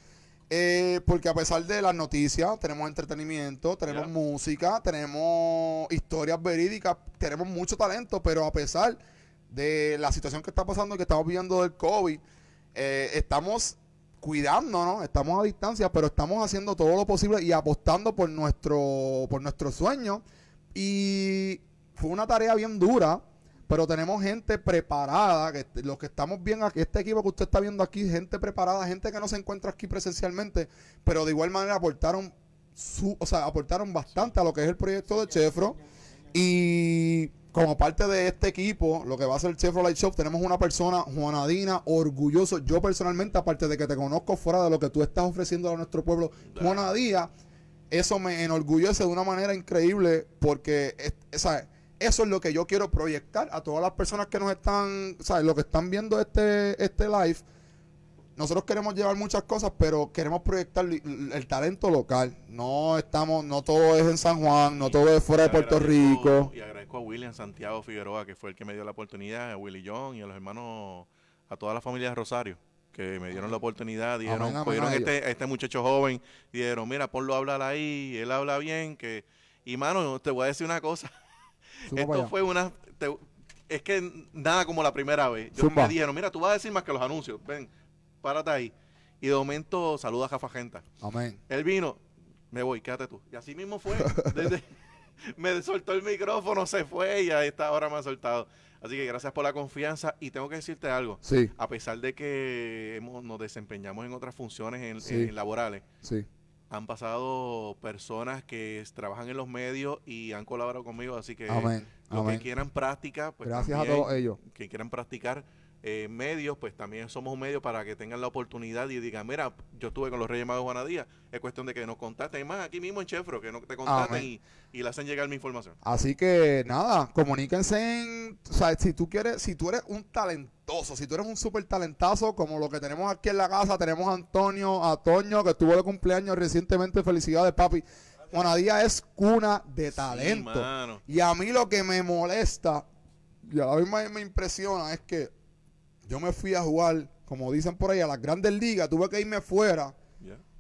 Eh, porque a pesar de las noticias, tenemos entretenimiento, tenemos música, tenemos historias verídicas, tenemos mucho talento, pero a pesar de la situación que está pasando y que estamos viviendo del COVID, eh, estamos cuidándonos, estamos a distancia, pero estamos haciendo todo lo posible y apostando por nuestro, por nuestro sueño. Y fue una tarea bien dura, pero tenemos gente preparada, que los que estamos bien aquí, este equipo que usted está viendo aquí, gente preparada, gente que no se encuentra aquí presencialmente, pero de igual manera aportaron su, o sea, aportaron bastante a lo que es el proyecto de Chefro. Y como parte de este equipo, lo que va a ser el Chevrolet Shop, tenemos una persona, Juanadina, orgulloso. Yo personalmente, aparte de que te conozco fuera de lo que tú estás ofreciendo a nuestro pueblo, Juanadía, eso me enorgullece de una manera increíble porque es- ¿sabes? Eso es lo que yo quiero proyectar a todas las personas que nos están, ¿sabes? Lo que están viendo este, este live. Nosotros queremos llevar muchas cosas, pero queremos proyectar el talento local. No estamos, no todo es en San Juan, no todo es fuera de Puerto Rico. Y agradezco a William Santiago Figueroa, que fue el que me dio la oportunidad, a Willy John y a los hermanos, a toda la familia de Rosario, que me dieron la oportunidad. Dijeron, Amén, amén ellos. este, este muchacho joven dijeron, mira, ponlo a hablar ahí, él habla bien. que Y mano, te voy a decir una cosa. Zumba Esto fue una... te- es que nada como la primera vez. Yo Zumba. me dijeron, mira, tú vas a decir más que los anuncios. Ven, párate ahí. Y de momento saluda a Jafa Genta. Amén. Él vino, me voy, quédate tú. Y así mismo fue. Desde- me soltó el micrófono, se fue y a esta hora me ha soltado. Así que gracias por la confianza y tengo que decirte algo. Sí, A pesar de que hemos- nos desempeñamos en otras funciones en, Sí. en laborales, sí. Han pasado personas que trabajan en los medios y han colaborado conmigo, así que Amén. los Amén. que quieran práctica, pues Gracias a todos ellos. que quieran practicar eh, medios, pues también somos un medio para que tengan la oportunidad y digan, mira, yo estuve con los Reyes Magos Juanadía, es cuestión de que nos contacten, más aquí mismo en Chefro, que no te contacten y, y le hacen llegar mi información. Así que nada, comuníquense en, o sea, si tú quieres, si tú eres un talentoso, si tú eres un súper talentazo, como lo que tenemos aquí en la casa, tenemos a Antonio, a Toño, que estuvo de cumpleaños recientemente, felicidades papi. Juanadía es cuna de talento. Sí, y a mí lo que me molesta, y a vez me impresiona, es que yo me fui a jugar, como dicen por ahí, a las grandes ligas, tuve que irme fuera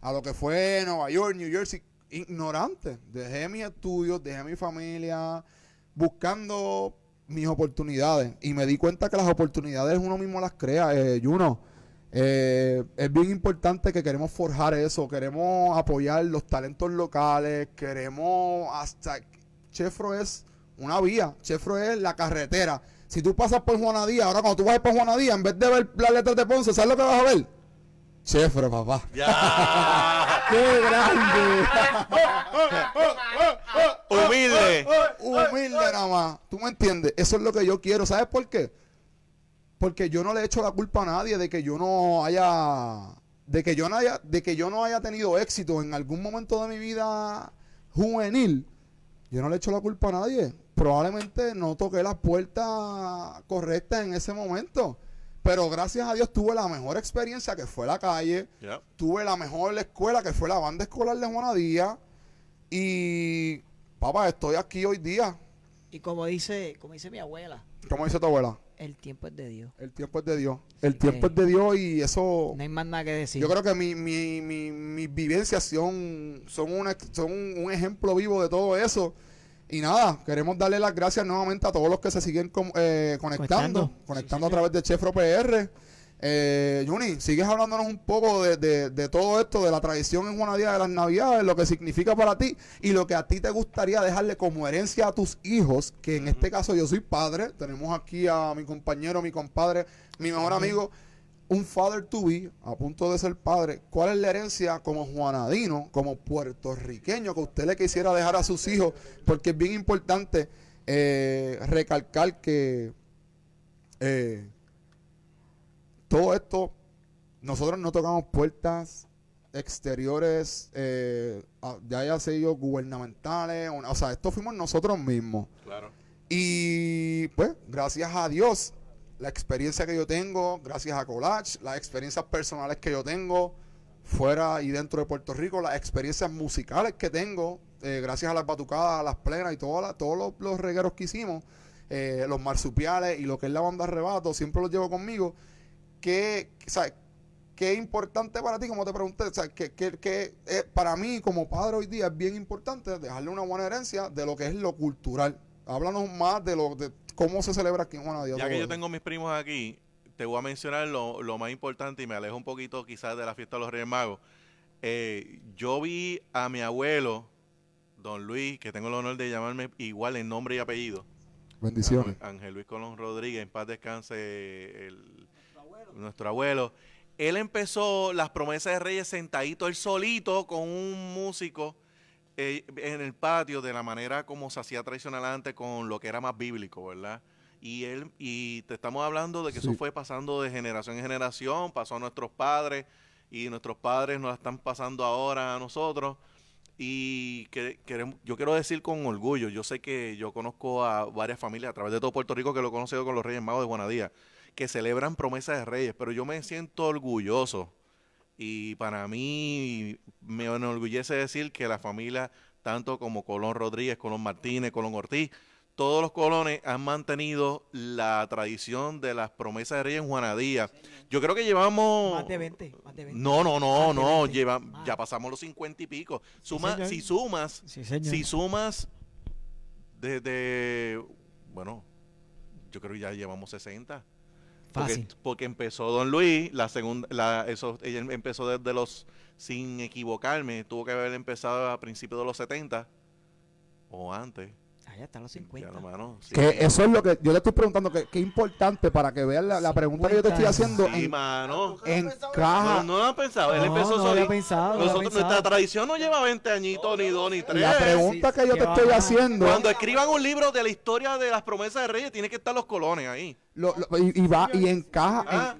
a lo que fue Nueva York, New Jersey, ignorante. Dejé mis estudios, dejé mi familia, buscando mis oportunidades. Y me di cuenta que las oportunidades uno mismo las crea. Eh, Juno, eh, es bien importante que queremos forjar eso, queremos apoyar los talentos locales, queremos hasta... Chefro es una vía, Chefro es la carretera. Si tú pasas por Juanadía, ahora cuando tú vas por Juanadía, en vez de ver las letras de Ponce, ¿sabes lo que vas a ver? Chefro, papá. Ya. ¡Qué grande! Humilde. Humilde nada más. ¿Tú me entiendes? Eso es lo que yo quiero. ¿Sabes por qué? Porque yo no le echo la culpa a nadie de que yo no haya de que yo no haya de que yo no haya tenido éxito en algún momento de mi vida juvenil. Yo no le echo la culpa a nadie. Probablemente no toqué las puertas correctas en ese momento. Pero gracias a Dios tuve la mejor experiencia que fue la calle tuve la mejor escuela que fue la banda escolar de Juanadía y papá estoy aquí hoy día Y como dice, como dice mi abuela, como dice tu abuela el tiempo es de Dios. el tiempo es de Dios el tiempo es de Dios y eso No hay más nada que decir. yo creo que mi, mi, mi- mis vivencias son son, una, son un ejemplo vivo de todo eso y nada, queremos darle las gracias nuevamente a todos los que se siguen eh, conectando, Conectando. conectando Sí, sí, a través de Chefro PR Eh, Juni, sigues hablándonos un poco de, de- de todo esto, de la tradición en Juanadía de las Navidades, lo que significa para ti y lo que a ti te gustaría dejarle como herencia a tus hijos, que en este caso yo soy padre. Tenemos aquí a mi compañero, mi compadre, mi mejor amigo, un father to be, a punto de ser padre. ¿Cuál es la herencia como juanadino, como puertorriqueño que usted le quisiera dejar a sus hijos? Porque es bien importante eh, recalcar que eh, todo esto, nosotros no tocamos puertas exteriores, eh, ya haya sido gubernamentales, o, o sea, esto fuimos nosotros mismos. Claro. Y pues, gracias a Dios, la experiencia que yo tengo, gracias a Collage, las experiencias personales que yo tengo fuera y dentro de Puerto Rico, las experiencias musicales que tengo, eh, gracias a las batucadas, a las plenas y todas todos los, los regueros que hicimos, eh, los marsupiales y lo que es la banda Arrebato, siempre los llevo conmigo. ¿Qué, ¿sabes? qué importante para ti, como te pregunté? Que, que, eh, para mí, como padre hoy día, es bien importante dejarle una buena herencia de lo que es lo cultural. Háblanos más de lo de cómo se celebra aquí en Juanadía. Ya que yo tengo mis primos aquí, te voy a mencionar lo, lo más importante y me alejo un poquito quizás de la fiesta de los Reyes Magos. Eh, yo vi a mi abuelo, don Luis, que tengo el honor de llamarme igual en nombre y apellido. Bendiciones. Ángel- Ángel Luis Colón Rodríguez, en paz descanse el- nuestro abuelo. Él empezó las promesas de Reyes sentadito, él solito, con un músico eh, en el patio, de la manera como se hacía tradicional antes, con lo que era más bíblico, ¿verdad? Y él, y te estamos hablando de que Sí. eso fue pasando de generación en generación, pasó a nuestros padres, y nuestros padres nos la están pasando ahora a nosotros. Y que, queremos, yo quiero decir con orgullo, yo sé que yo conozco a varias familias a través de todo Puerto Rico que lo he conocido con los Reyes Magos de Juanadía, que celebran promesas de Reyes, pero yo me siento orgulloso y para mí me enorgullece decir que la familia, tanto como Colón Rodríguez, Colón Martínez, Colón Ortiz, todos los colones han mantenido la tradición de las promesas de Reyes en Juanadía. Yo creo que llevamos... Más de 20. Más de 20. No, no, no, no, 20. lleva, Más. ya pasamos los cincuenta y pico. Suma, si sumas, Sí, si sumas desde, bueno, yo creo que ya llevamos 60. Porque, porque empezó Don Luis, la segunda, la, eso, ella empezó desde los, sin equivocarme, tuvo que haber empezado a principios de los 70 o antes. Allá están los 50. Ya, no, mano, sí. Que eso es lo que yo le estoy preguntando, que, que importante para que vean la, la pregunta que yo te estoy 50. haciendo. Sí, en- mano. encaja. No, no lo han pensado, él No, empezó no había pensado, había nuestra tradición no lleva 20 añitos, ni dos, ni tres. La pregunta sí, que yo te estoy a- haciendo, Cuando escriban un libro de la historia de las promesas de Reyes, tienen que estar los colones ahí. lo- lo- y, y va y encaja, en- Ah.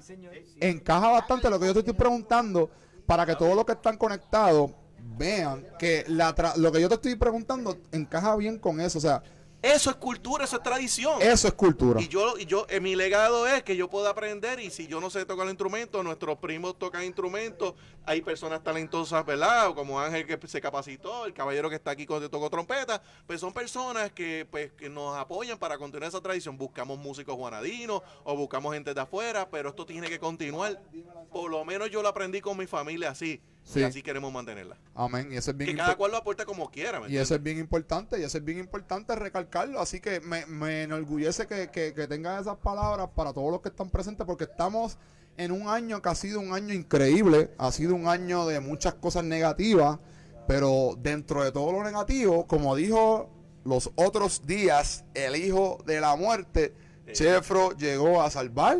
Encaja bastante lo que yo te estoy preguntando para que todos los que están conectados vean que la tra- lo que yo te estoy preguntando encaja bien con eso. O sea, Eso es cultura, eso es tradición. eso es cultura. Y yo, y yo, eh, mi legado es que yo pueda aprender y si yo no sé tocar el instrumento, nuestros primos tocan instrumentos, hay personas talentosas, ¿verdad? Como Ángel que se capacitó, el caballero que está aquí con tocó trompeta, pues son personas que, pues, que nos apoyan para continuar esa tradición. Buscamos músicos juanadinos o buscamos gente de afuera, pero esto tiene que continuar. Por lo menos yo lo aprendí con mi familia así. Sí. Y así queremos mantenerla. Amén. Y eso es bien Que cada cual lo aporte como quiera, ¿me Y eso es bien importante, y eso es bien importante recalcarlo. Así que me, me enorgullece que, que, que tengan esas palabras para todos los que están presentes, porque estamos en un año que ha sido un año increíble, ha sido un año de muchas cosas negativas, pero dentro de todo lo negativo, como dijo los otros días, el hijo de la muerte, Chefro llegó a salvar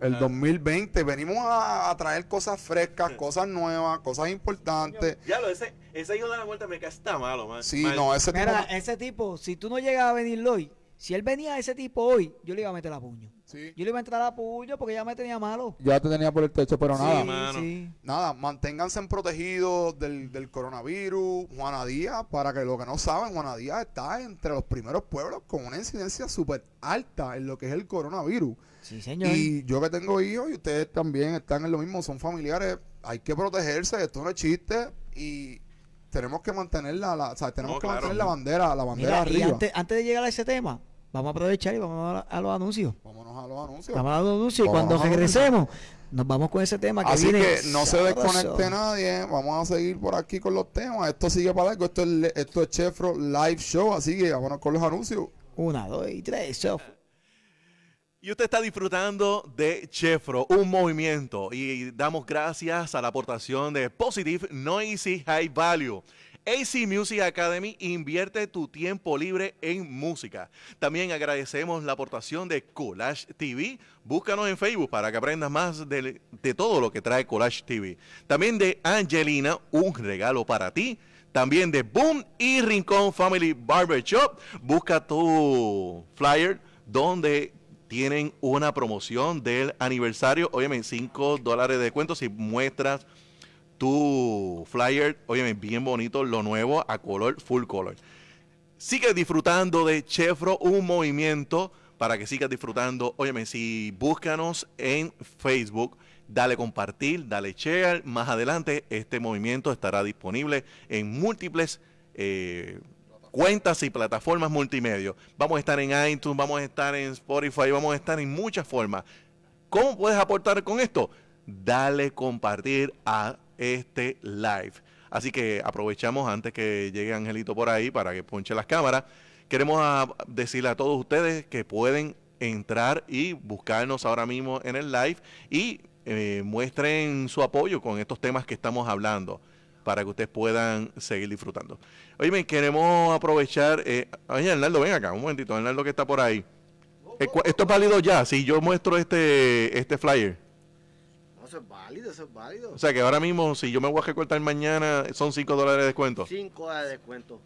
el Ajá. 2020. Venimos a, a traer cosas frescas, cosas nuevas, cosas importantes. Ya lo, ese, ese hijo de la vuelta me cae está malo, man. Sí, Mal. no, ese tipo Mira, no- ese tipo, si tú no llegas a venir hoy, si él venía ese tipo hoy, yo le iba a meter a puño. Sí. Yo le iba a entrar a puño porque ya me tenía malo. Ya te tenía por el techo, pero Sí, nada. mano. sí. Nada, manténganse protegidos del, del coronavirus. Juana Díaz, para que lo que no saben, Juana Díaz está entre los primeros pueblos con una incidencia súper alta en lo que es el coronavirus. Sí, señor. Y yo que tengo hijos y ustedes también están en lo mismo, son familiares, hay que protegerse, esto no es chiste y tenemos que mantener la, la- o sea, tenemos No, que claro. mantener la bandera, la bandera Mira, y arriba. antes, antes de llegar a ese tema, vamos a aprovechar y vamos a, a los anuncios. Vámonos a los anuncios. Vamos a los anuncios y cuando regresemos, nos vamos con ese tema que Así viene que no se desconecte nadie. Vamos a seguir por aquí con los temas. Esto sigue para largo. Esto es, esto es Chefro Live Show. Así que vámonos con los anuncios. Una, dos y tres. so- Y usted está disfrutando de Chefro, un movimiento. Y damos gracias a la aportación de Positive Noisy High Value. AC Music Academy invierte tu tiempo libre en música. También agradecemos la aportación de Collage TV. Búscanos en Facebook para que aprendas más de, todo lo que trae Collage TV. También de Angelina, un regalo para ti. También de Boom y Rincón Family Barber Shop. Busca tu flyer donde tienen una promoción del aniversario. Obviamente, 5 dólares de descuento si muestras tu flyer. Obviamente, bien bonito, lo nuevo a color, full color. Sigue disfrutando de Chefro, un movimiento para que sigas disfrutando. Óyeme, si búscanos en Facebook, dale compartir, dale share. Más adelante, este movimiento estará disponible en múltiples eh, cuentas y plataformas multimedia. Vamos a estar en iTunes, vamos a estar en Spotify, vamos a estar en muchas formas. ¿Cómo puedes aportar con esto? Dale compartir a este live. Así que aprovechamos antes que llegue Angelito por ahí para que ponche las cámaras. Queremos a- decirle a todos ustedes que pueden entrar y buscarnos ahora mismo en el live y eh, muestren su apoyo con estos temas que estamos hablando para que ustedes puedan seguir disfrutando. Oye, queremos aprovechar. Eh, oye, Arnaldo, ven acá, un momentito, Arnaldo que está por ahí. Eh, esto es válido ya, si yo muestro este, este flyer. No, eso es válido, eso es válido. O sea que ahora mismo, si yo me voy a recortar mañana, son 5 dólares de descuento. 5 dólares de descuento.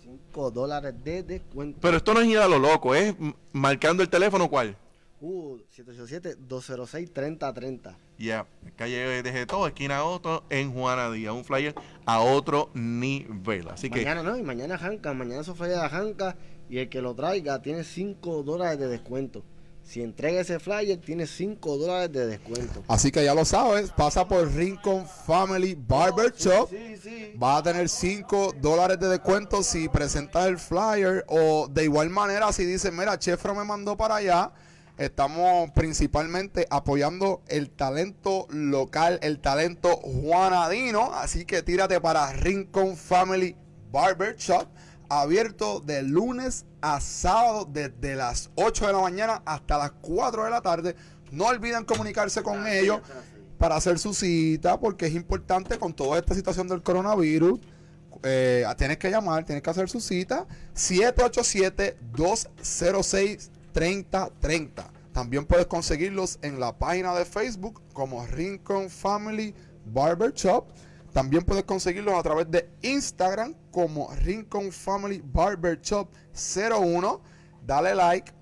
5 dólares de descuento. Pero esto no es ir a lo loco, es marcando el teléfono, ¿cuál? Uh, 787-206-3030. Ya, calle de todo, esquina Otto, en Juana Díaz, un flyer a otro nivel. Así que, Mañana no, y mañana janca, mañana Sofía de la janca y el que lo traiga tiene 5 dólares de descuento. Si entrega ese flyer, tiene 5 dólares de descuento. Así que ya lo sabes, pasa por Rincon Family Barber Shop. Sí, sí. Va a tener 5 dólares de descuento si presentas el flyer o de igual manera si dices, mira, Chefro me mandó para allá. Estamos principalmente apoyando el talento local, el talento juanadino. Así que tírate para Rincon Family Barber Shop. Abierto de lunes a sábado desde las 8 de la mañana hasta las 4 de la tarde. No olviden comunicarse con ellos para hacer su cita porque es importante con toda esta situación del coronavirus. Eh, tienes que llamar, tienes que hacer su cita. 787-206-3030. También puedes conseguirlos en la página de Facebook como Rincon Family Barber Shop. También puedes conseguirlos a través de Instagram como Rincon Family Barber Shop 01. Dale like,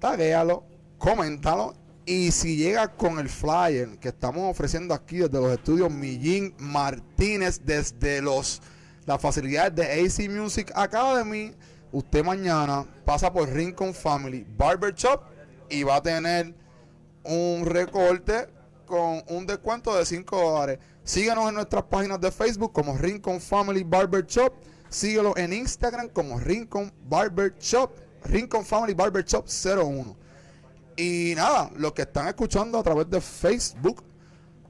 taguéalo, coméntalo. Y si llega con el flyer que estamos ofreciendo aquí desde los estudios Millín Martínez, desde los las facilidades de AC Music Academy, usted mañana pasa por Rincon Family Barber Shop y va a tener un recorte con un descuento de 5 dólares. Síganos en nuestras páginas de Facebook como Rincon Family Barber Shop. Síguelo en Instagram como Rincon Barber Shop. Rincon Family Barber Shop 01. Y nada, los que están escuchando a través de Facebook,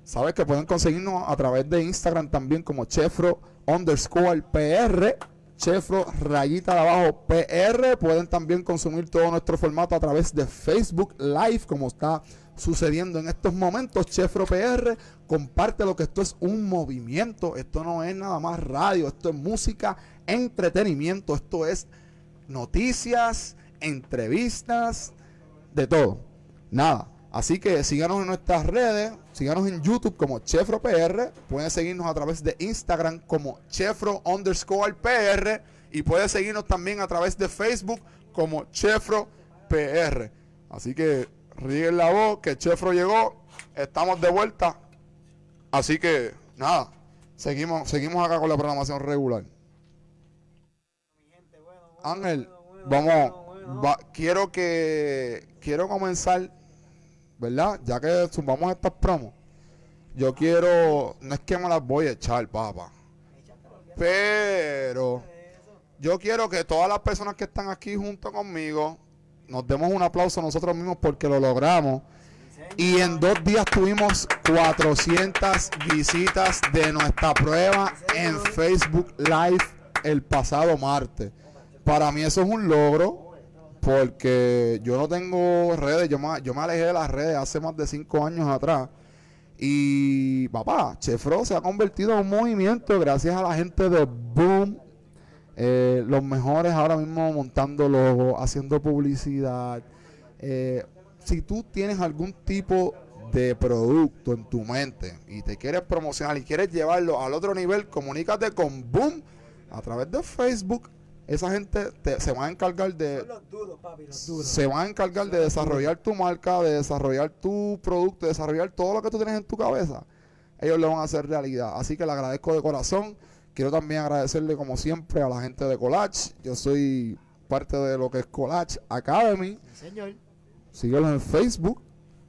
sabes que pueden conseguirnos a través de Instagram también como Chefro underscore PR. Chefro rayita de abajo PR. Pueden también consumir todo nuestro formato a través de Facebook Live, como está sucediendo en estos momentos. Chefro PR, comparte lo que esto es un movimiento. Esto no es nada más radio, esto es música, entretenimiento, esto es noticias, entrevistas, de todo. Nada. Así que síganos en nuestras redes, síganos en YouTube como Chefro PR, pueden seguirnos a través de Instagram como Chefro underscore PR y pueden seguirnos también a través de Facebook como Chefro PR. Así que rieguen la voz que Chefro llegó, estamos de vuelta. Así que nada, seguimos, seguimos acá con la programación regular. Ángel, vamos, va- quiero que quiero comenzar, ¿verdad? Ya que sumamos estas promos, yo quiero, no es que me las voy a echar, papá, pero yo quiero que todas las personas que están aquí junto conmigo nos demos un aplauso nosotros mismos porque lo logramos. Y en dos días tuvimos 400 visitas de nuestra prueba en Facebook Live el pasado martes. Para mí eso es un logro porque yo no tengo redes, yo me, alejé de las redes hace más de cinco años atrás. Y papá, Chefro se ha convertido en un movimiento gracias a la gente de Boom. eh, los mejores ahora mismo montándolo, haciendo publicidad. Eh, si tú tienes algún tipo de producto en tu mente y te quieres promocionar y quieres llevarlo al otro nivel, comunícate con Boom a través de Facebook. Esa gente te- se va a encargar de Los duros, papi, los duros. se van a encargar de desarrollar tu marca, de desarrollar tu producto, de desarrollar todo lo que tú tienes en tu cabeza. Ellos lo van a hacer realidad. Así que le agradezco de corazón. Quiero también agradecerle, como siempre, a la gente de Collage. Yo soy parte de lo que es Collage Academy. Sí, señor. Síguelos en Facebook,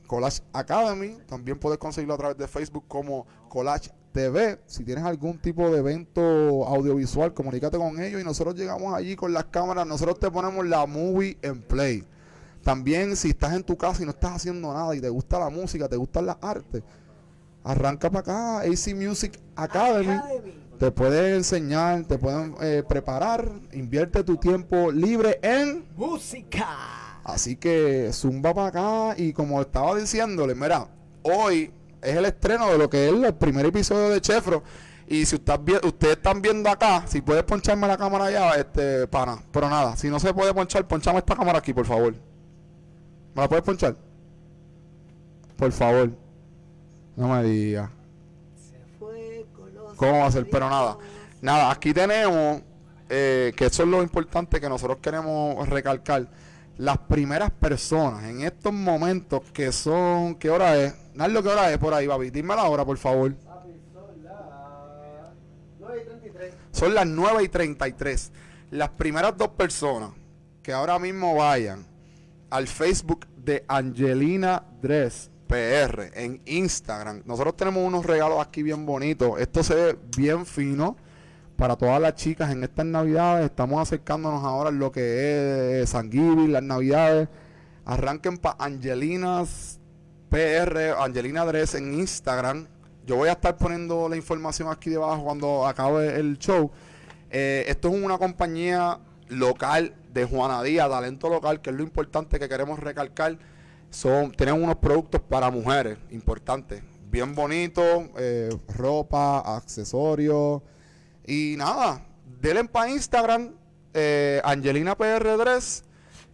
Collage Academy. También puedes conseguirlo a través de Facebook como Collage TV. Si tienes algún tipo de evento audiovisual, comunícate con ellos y nosotros llegamos allí con las cámaras. Nosotros te ponemos la movie en play. También si estás en tu casa y no estás haciendo nada y te gusta la música, te gustan las artes, arranca para acá, AC Music Academy. Academy. Te pueden enseñar, te pueden eh, preparar, invierte tu tiempo libre en Música. Así que zumba para acá y como estaba diciéndole, mira, hoy es el estreno de lo que es el primer episodio de Chefro. Y si usted, ustedes están viendo acá, si puedes poncharme la cámara ya, este, pana. Pero nada, si no se puede ponchar, ponchame esta cámara aquí, por favor. ¿Me la puedes ponchar? Por favor. No me digas. ¿Cómo va a ser? Pero nada. Nada, aquí tenemos, eh, que eso es lo importante que nosotros queremos recalcar. Las primeras personas en estos momentos que son, ¿qué hora es? Nardo, ¿qué hora es por ahí, papi? Dime la hora, por favor. Son las 9 y 33. Las primeras dos personas que ahora mismo vayan al Facebook de Angelina Dress PR en Instagram. Nosotros tenemos unos regalos aquí bien bonitos. Esto se ve bien fino para todas las chicas en estas navidades. Estamos acercándonos ahora a lo que es San las navidades. Arranquen para Angelinas PR, Angelina Dress en Instagram. Yo voy a estar poniendo la información aquí debajo cuando acabe el show. Eh, esto es una compañía local de Juana Díaz, talento local, que es lo importante que queremos recalcar. Son, tienen unos productos para mujeres importantes, bien bonitos, eh, ropa, accesorios y nada. Denle para Instagram, eh, Angelina PR Dress.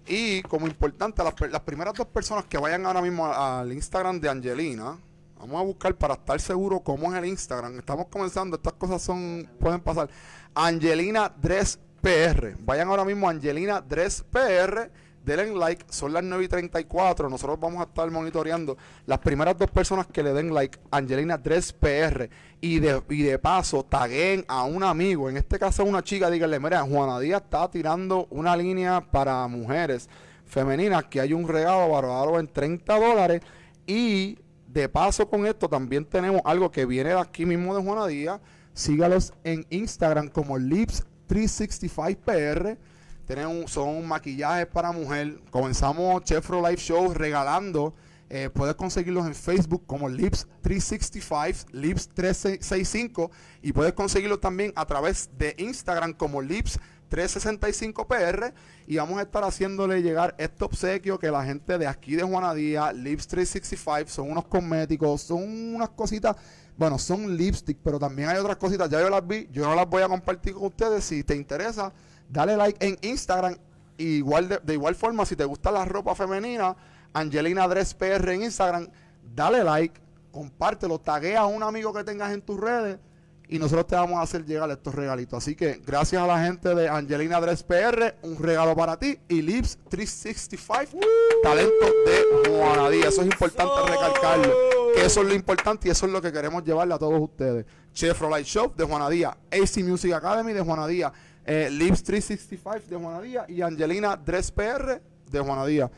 Y como importante, las, primeras dos personas que vayan ahora mismo al Instagram de Angelina, vamos a buscar para estar seguro cómo es el Instagram. Estamos comenzando, estas cosas son pueden pasar. Angelina Dress PR. Vayan ahora mismo a Angelina Dress PR. Denle like, son las 9 y 34. Nosotros vamos a estar monitoreando las primeras dos personas que le den like, Angelina Dress PR. Y de, y de paso, taguen a un amigo, en este caso a una chica, díganle, mira, Juana Díaz está tirando una línea para mujeres femeninas que hay un regalo valorado en 30 dólares. Y de paso con esto también tenemos algo que viene de aquí mismo de Juana Díaz. Sígalos en Instagram como Lips365PR. Tenemos, son maquillajes para mujer. Comenzamos Chefro Live Show regalando. eh, puedes conseguirlos en Facebook como Lips365, Lips365 y puedes conseguirlos también a través de Instagram como Lips365PR y vamos a estar haciéndole llegar este obsequio que la gente de aquí de Juanadía, Lips365, son unos cosméticos, son unas cositas, bueno, son lipstick, pero también hay otras cositas, ya yo las vi, yo no las voy a compartir con ustedes, si te interesa, dale like en Instagram, y igual de, de igual forma, si te gusta la ropa femenina, Angelina Dress PR en Instagram, dale like, compártelo, taguea a un amigo que tengas en tus redes y nosotros te vamos a hacer llegar estos regalitos. Así que gracias a la gente de Angelina Dress PR, un regalo para ti y Lips 365, talento de Juanadía. Eso es importante recalcarlo. Que eso es lo importante y eso es lo que queremos llevarle a todos ustedes. Chevrolet Shop de Juanadía, AC Music Academy de Juanadía, eh, Lips 365 de Juanadía y Angelina Dress PR de Juanadía.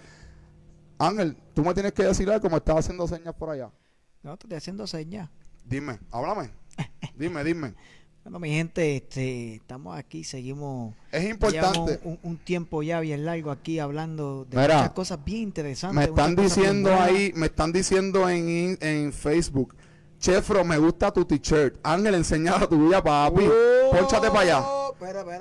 Ángel, tú me tienes que decir algo, me estás haciendo señas por allá. No, te estoy haciendo señas. Dime, háblame. Dime, dime. Bueno, mi gente, este, estamos aquí, seguimos. Es importante. un, un tiempo ya bien largo aquí hablando de Mira, muchas cosas bien interesantes. Me están diciendo ahí, me están diciendo en, en Facebook, Chefro, me gusta tu t-shirt. Ángel, enseñala tu vida, papi. Pónchate para allá.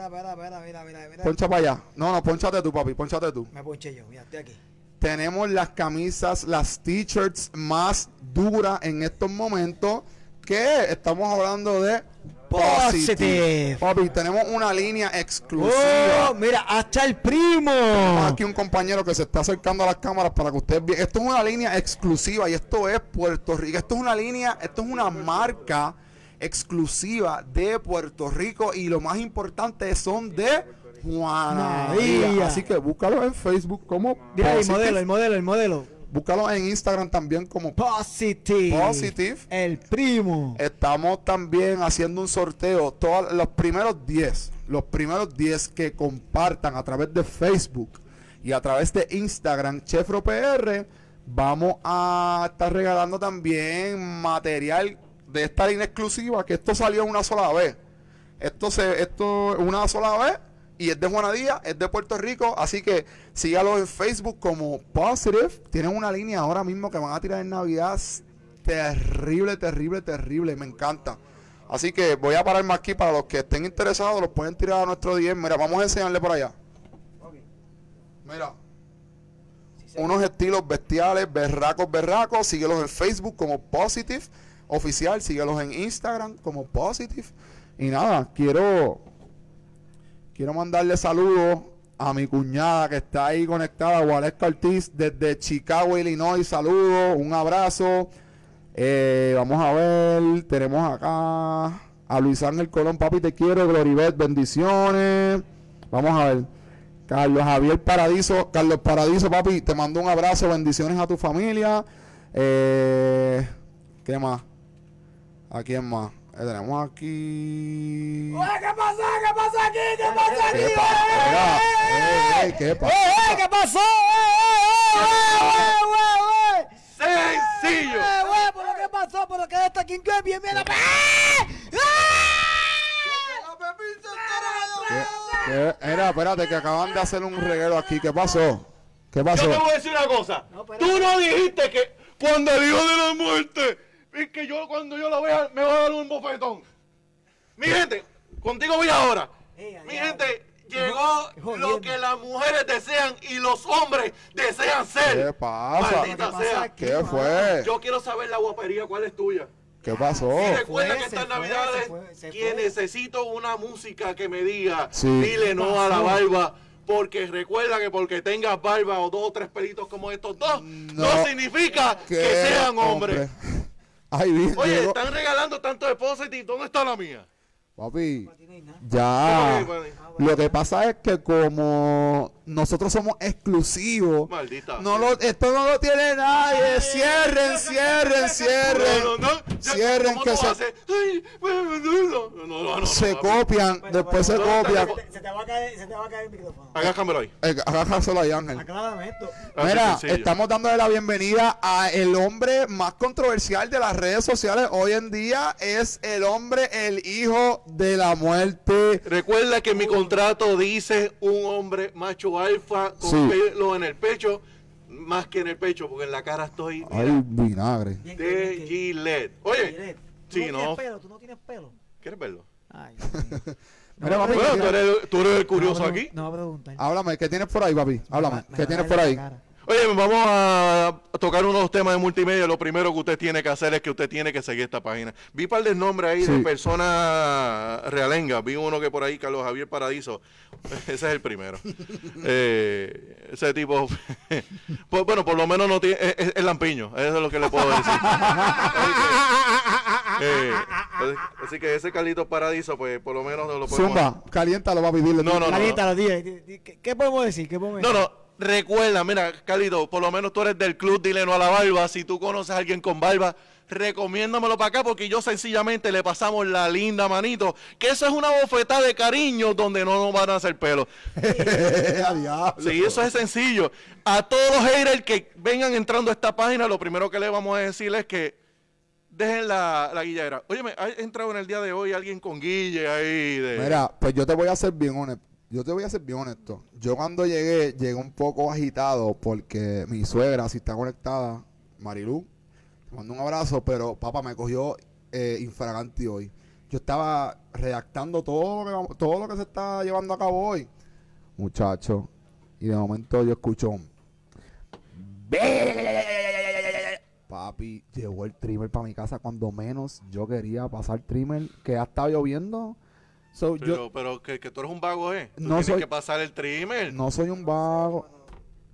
Espera, espera, mira, mira, mira. Poncha para allá. No, no, ponchate tú, papi, ponchate tú. Me ponché yo, mira, estoy aquí. Tenemos las camisas, las t-shirts más duras en estos momentos. Que estamos hablando de Positive. Papi, tenemos una línea exclusiva. Oh, mira, hasta el primo. Tenemos aquí un compañero que se está acercando a las cámaras para que ustedes vean. Esto es una línea exclusiva y esto es Puerto Rico. Esto es una línea, esto es una marca exclusiva de Puerto Rico y lo más importante son de Juana. María. Así que búscalo en Facebook como Mira el modelo, el modelo, el modelo. Búscalo en Instagram también como Positive. Positive. El primo. Estamos también haciendo un sorteo. Todos los primeros 10, los primeros 10 que compartan a través de Facebook y a través de Instagram, Chefro PR, vamos a estar regalando también material de esta línea exclusiva que esto salió una sola vez. Esto se, esto una sola vez y es de Juana Díaz, es de Puerto Rico, así que sígalo en Facebook como Positive. Tienen una línea ahora mismo que van a tirar en Navidad terrible, terrible, terrible, me encanta. Así que voy a pararme aquí para los que estén interesados, los pueden tirar a nuestro 10. Mira, vamos a enseñarle por allá. Mira. Unos estilos bestiales, berracos, berracos. Síguelos en Facebook como Positive Oficial. Síguelos en Instagram como Positive. Y nada, quiero quiero mandarle saludos a mi cuñada que está ahí conectada, Waleska Ortiz, desde Chicago, Illinois. Saludos, un abrazo. Eh, vamos a ver, tenemos acá a Luis Ángel Colón, papi, te quiero, Gloribet, bendiciones. Vamos a ver. Carlos Javier Paradiso, Carlos Paradiso, papi, te mando un abrazo, bendiciones a tu familia. Eh, ¿Qué más? ¿A quién más? Eh, tenemos aquí. ¿Qué pasa? ¿Qué pasa aquí? ¿Qué pasa aquí? ¿Qué pasa? Ey, ey, ¿qué pasa? ¡Eh, eh! ¿Qué pasó? ¡Eh, eh, eh, eh, eh, ¡Sencillo! eh, eh! ¿Pero qué pasó? ¿Pero qué está aquí? ¿Qué bien, bien? ¡Eh! ¿Qué? Mira, espérate, que acaban de hacer un reguero aquí. ¿Qué pasó? ¿Qué Yo pasó? te voy a decir una cosa. Tú no dijiste que cuando el hijo de la muerte, es que yo cuando yo la vea me va a dar un bofetón. Mi gente, contigo voy ahora. Mi gente, llegó lo que las mujeres desean y los hombres desean ser. ¿Qué pasa? Maldita ¿Qué pasa sea. aquí? ¿Qué fue? Yo quiero saber la guapería, ¿cuál es tuya? ¿Qué pasó? Y recuerda fue, que estas fue, navidades se fue, se necesito una música que me diga, Sí. dile no a la barba. Porque recuerda que porque tengas barba o dos o tres pelitos como estos dos, no, No. significa que, ¿Qué sean hombres. hombre? Ay, bien, Oye, llegó- están regalando tanto de Positive, ¿dónde está la mía? Papi, ya. Vale. Lo que pasa es que como nosotros somos exclusivos, Maldita. no lo, esto no lo tiene nadie. Cierren, cierren, cierren. No, no, no. Ya, Cierren ¿cómo que se- Se copian, después se copian. Te- va a caer, se te va a caer el micrófono. Agájamelo ahí. Eh, Agájaselo ahí, Ángel. Aclárame esto. Mira, estamos dándole la bienvenida a el hombre más controversial de las redes sociales hoy en día. Es el hombre, el hijo de la muerte. Recuerda que mi contrato dice un hombre macho alfa con Sí. pelo en el pecho, más que en el pecho, porque en la cara estoy mira, Ay, vinagre. De. Gillette. Oye, Gillette, ¿tú sí, no no. tienes pelo? ¿Tú no tienes pelo? ¿quieres verlo? Ay, Mira, papi, Bueno, ¿qué tú eres, tú eres el curioso no, aquí. No va a preguntar. háblame, ¿qué tienes por ahí, papi? Háblame, Me va- me ¿qué tienes por ahí? Oye, vamos a tocar unos temas de multimedia. Lo primero que usted tiene que hacer es que usted tiene que seguir esta página. Vi un par de nombres ahí de personas realengas. Vi uno que por ahí, Carlos Javier Paradiso. Ese es el primero. Eh, ese tipo, pues, bueno, por lo menos no tiene, es, es- lampiño. Eso es lo que le puedo decir. Eh, así- que ese Carlitos Paradiso, pues por lo menos lo podemos... Zumba, caliéntalo, papi, dile. No, no, no. Caliéntalo, di- ¿qué, qué podemos decir? ¿Qué podemos No, decir? no, recuerda, mira, Carlito, por lo menos tú eres del club Dile no a la barba. Si tú conoces a alguien con barba, recomiéndamelo para acá porque yo sencillamente le pasamos la linda manito. Que eso es una bofetada de cariño donde no nos van a hacer pelo. Sí, eso es sencillo. A todos los haters que vengan entrando a esta página, lo primero que le vamos a decir es que dejen la, la guilladera. Óyeme, ha entrado en el día de hoy alguien con guille ahí de... Mira, pues yo te voy a ser bien honesto. Yo te voy a ser bien honesto. Yo cuando llegué, llegué un poco agitado porque mi suegra, si está conectada, Marilu, te mando un abrazo, pero papá me cogió eh, infraganti hoy. yo estaba redactando todo lo que, todo lo que se está llevando a cabo hoy. Muchacho. Y de momento yo escucho. Papi, llegó el trimmer para mi casa cuando menos yo quería pasar trimmer, que ha estado lloviendo. So, Pero, yo pero que, que tú eres un vago, ¿eh? Tú No tienes soy- que pasar el trimmer. no soy un vago.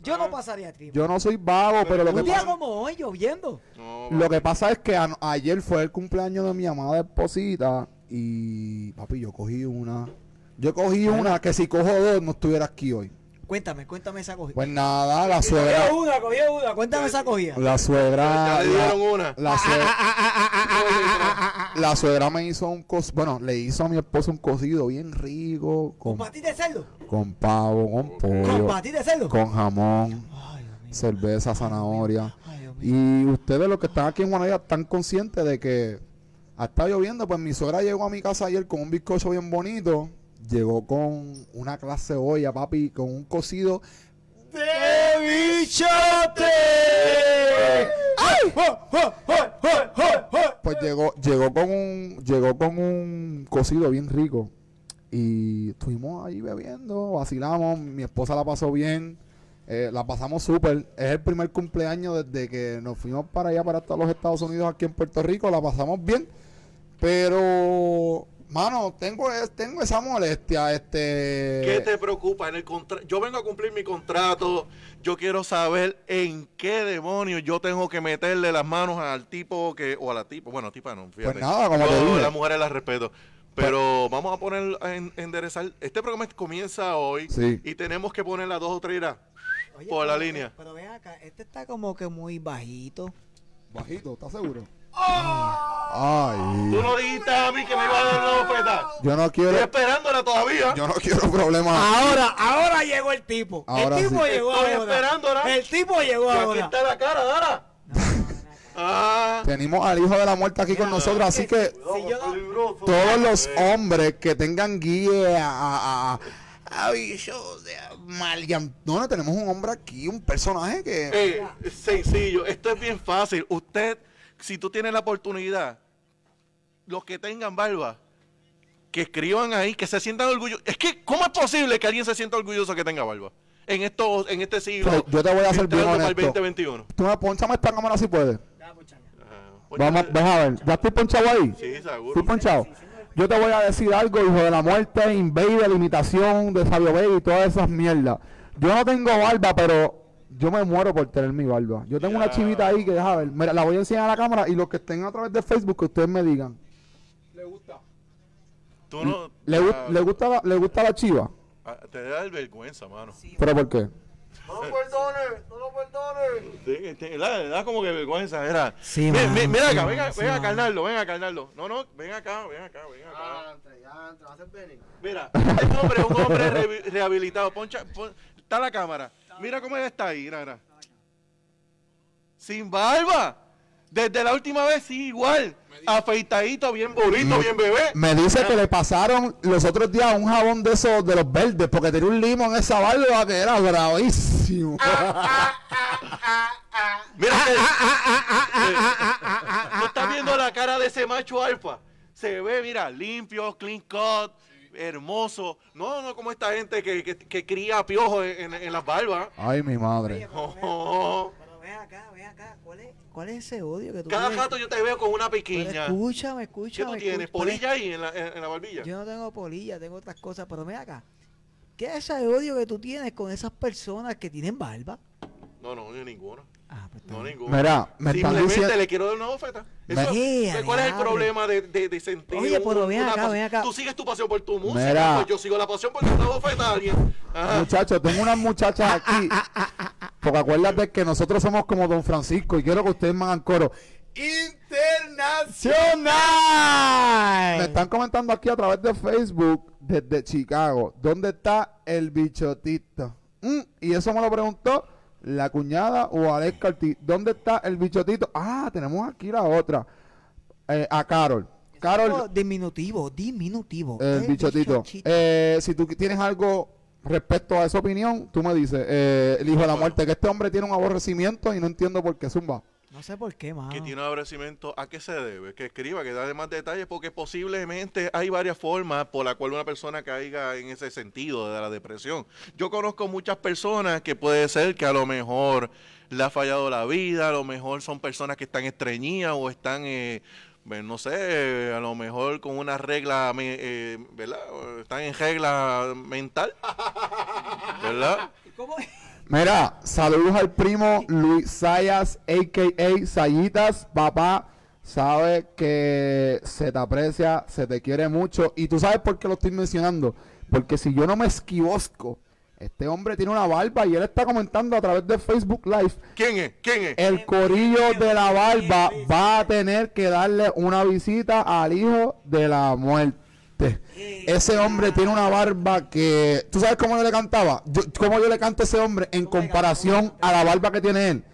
Yo no pasaría trimmer. Yo no soy vago, pero lo Un que día pasa, como hoy, lloviendo. No, lo que pasa es que a- ayer fue el cumpleaños de mi amada esposita y papi, yo cogí una. Yo cogí una que si cojo dos no estuviera aquí hoy. Cuéntame, cuéntame esa cogida. Pues nada, la suegra, Cogió una, cogió una. Cuéntame esa cogida. la suegra, Ya le la, dieron una. la suegra, la suegra me hizo un cos, bueno, le hizo a mi esposo un cocido bien rico ¿Con con, de cerdo? con pavo, con ¿Con pollo, patita de cerdo? con jamón, Ay, cerveza, zanahoria. Ay. Y ustedes los que están aquí en Guanaya están conscientes de que ha estado lloviendo, pues mi suegra llegó a mi casa ayer con un bizcocho bien bonito, llegó con una clase olla, papi, con un cocido ¡De bichote! Pues llegó, llegó con un, llegó con un cocido bien rico. Y estuvimos ahí bebiendo, vacilamos, mi esposa la pasó bien, eh, la pasamos súper. Es el primer cumpleaños desde que nos fuimos para allá, para todos los Estados Unidos, aquí en Puerto Rico, la pasamos bien. Pero, mano, tengo, es- tengo esa molestia, este... ¿Qué te preocupa? En el contra- yo vengo a cumplir mi contrato. Yo quiero saber en qué demonios yo tengo que meterle las manos al tipo que o a la tipa. Bueno, tipa no, fíjate. Pues nada, como te Yo dije. las mujeres las respeto. Pero vamos a poner en, enderezar. Este programa comienza hoy Sí. y tenemos que poner las dos o tres irás. Oye, Por la pero- línea. Pero ven acá, este está como que muy bajito. Bajito, ¿estás seguro? Ay, Tú no dijiste a mí que me iba a dar una bofeta. yo no quiero, Estoy esperándola todavía. yo no quiero problemas. Ahora, ahora llegó el tipo. Ahora el tipo sí. llegó Estoy ahora. esperándola. El tipo llegó Y aquí ahora. está la cara, Dara. Ah. Tenemos al hijo de la muerte aquí con nosotros, así que Si yo todos los Eh. hombres que tengan guía a, a, a de Malian. No, no, tenemos un hombre aquí, un personaje que. Eh, sencillo, esto es bien fácil. Usted, si tú tienes la oportunidad, los que tengan barba, que escriban ahí, que se sientan orgullosos. Es que, ¿cómo es posible que alguien se sienta orgulloso que tenga barba? En esto, en este siglo. Pues, yo te voy a ser bien entrando para el honesto. 2021. Tú me ponchame esta cámara si puedes. Vamos, ves a ver. ¿Ya estoy ponchado ahí? Sí, seguro. Estoy ponchado. Yo te voy a decir algo, hijo de la muerte, invader, limitación de Sabio Vega y todas esas mierdas. Yo no tengo barba, pero yo me muero por tener mi barba. Yo tengo una chivita ahí que deja ver. Mira, la voy a enseñar a la cámara y los que estén a través de Facebook, que ustedes me digan. Tú no. ¿Le, ah, le gusta, la, ¿Le gusta la chiva? ah, te da vergüenza, mano. ¿Pero por qué? No lo perdone, no lo perdone. Sí, te- da, le da como que vergüenza, era. Sí, Mi- mano, mi- mira sí, acá, mano, venga, sí, venga, mano. carnarlo, venga, carnarlo. No, no, ven acá, ven acá, ven acá. Ya, entre, ya, entre, va a ser Benny. Mira, este hombre es un hombre rehabilitado. Poncha, pon- está la cámara. Mira cómo él está ahí, mira, mira. Sin barba. Desde la última vez, sí, igual. Afeitadito, bien bonito, bien bebé. Me dice que le pasaron los otros días un jabón de esos de los verdes porque tenía un limo en esa barba que era bravísimo. Mira, que- Eh, tú estás viendo la cara de ese macho alfa. Se ve, mira, limpio, clean cut, hermoso. No, no como esta gente que, que, que cría piojos en, en- en las barbas. Ay, mi madre. Oh, Pero ven acá, ven acá. ¿Cuál es, cuál es ese odio que tú Cada tienes? rato yo te veo con una Pero pequeña. Escúchame, ¿Qué escúchame. tú tienes? escúchame. ¿Polilla ahí en la, en, en la barbilla? Yo no tengo polilla, tengo otras cosas, pero ven acá. ¿Qué es ese odio que tú tienes con esas personas que tienen barba? No, no, ni ninguno. Ah, pues No, ninguno. Mira, me están Simplemente diciendo... le quiero dar una bofeta. Me- Eso- ¡Eh, ¿Cuál es el problema de, de, de sentir? Oye, pero ven acá, ven acá. Tú sigues tu pasión por tu música, Mira. pues yo sigo la pasión por una bofeta a alguien. Muchachos, tengo unas muchachas aquí. Porque acuérdate que nosotros somos como Don Francisco y quiero que ustedes me hagan coro. ¡Nacional! Me están comentando aquí a través de Facebook desde Chicago. ¿Dónde está el bichotito? Mm, y eso me lo preguntó la cuñada o Alex Carti. ¿Dónde está el bichotito? Ah, tenemos aquí la otra. Eh, a Carol. Carol, diminutivo, diminutivo. el bichotito. Eh, si tú tienes algo respecto a esa opinión, tú me dices, eh, el hijo de la muerte, que este hombre tiene un aborrecimiento y no entiendo por qué zumba. No sé por qué, mano. que tiene un aborrecimiento, ¿a qué se debe? Que escriba, que dé más detalles, porque posiblemente hay varias formas por la cual una persona caiga en ese sentido de la depresión. Yo conozco muchas personas que puede ser que a lo mejor le ha fallado la vida, a lo mejor son personas que están estreñidas o están, eh, pues, no sé, a lo mejor con una regla, eh, ¿verdad? Están en regla mental, ¿verdad? ¿Cómo es? Mira, saludos al primo Luis Sayas, a.k.a. Sayitas. Papá, sabe que se te aprecia, se te quiere mucho. Y tú sabes por qué lo estoy mencionando. Porque si yo no me esquivosco, este hombre tiene una barba y él está comentando a través de Facebook Live. ¿Quién es? ¿Quién es? El corillo de la barba va a tener que darle una visita al hijo de la muerte. Ese hombre tiene una barba que... ¿Tú sabes cómo yo le cantaba? Yo, ¿Cómo yo le canto a ese hombre en comparación a la barba que tiene él?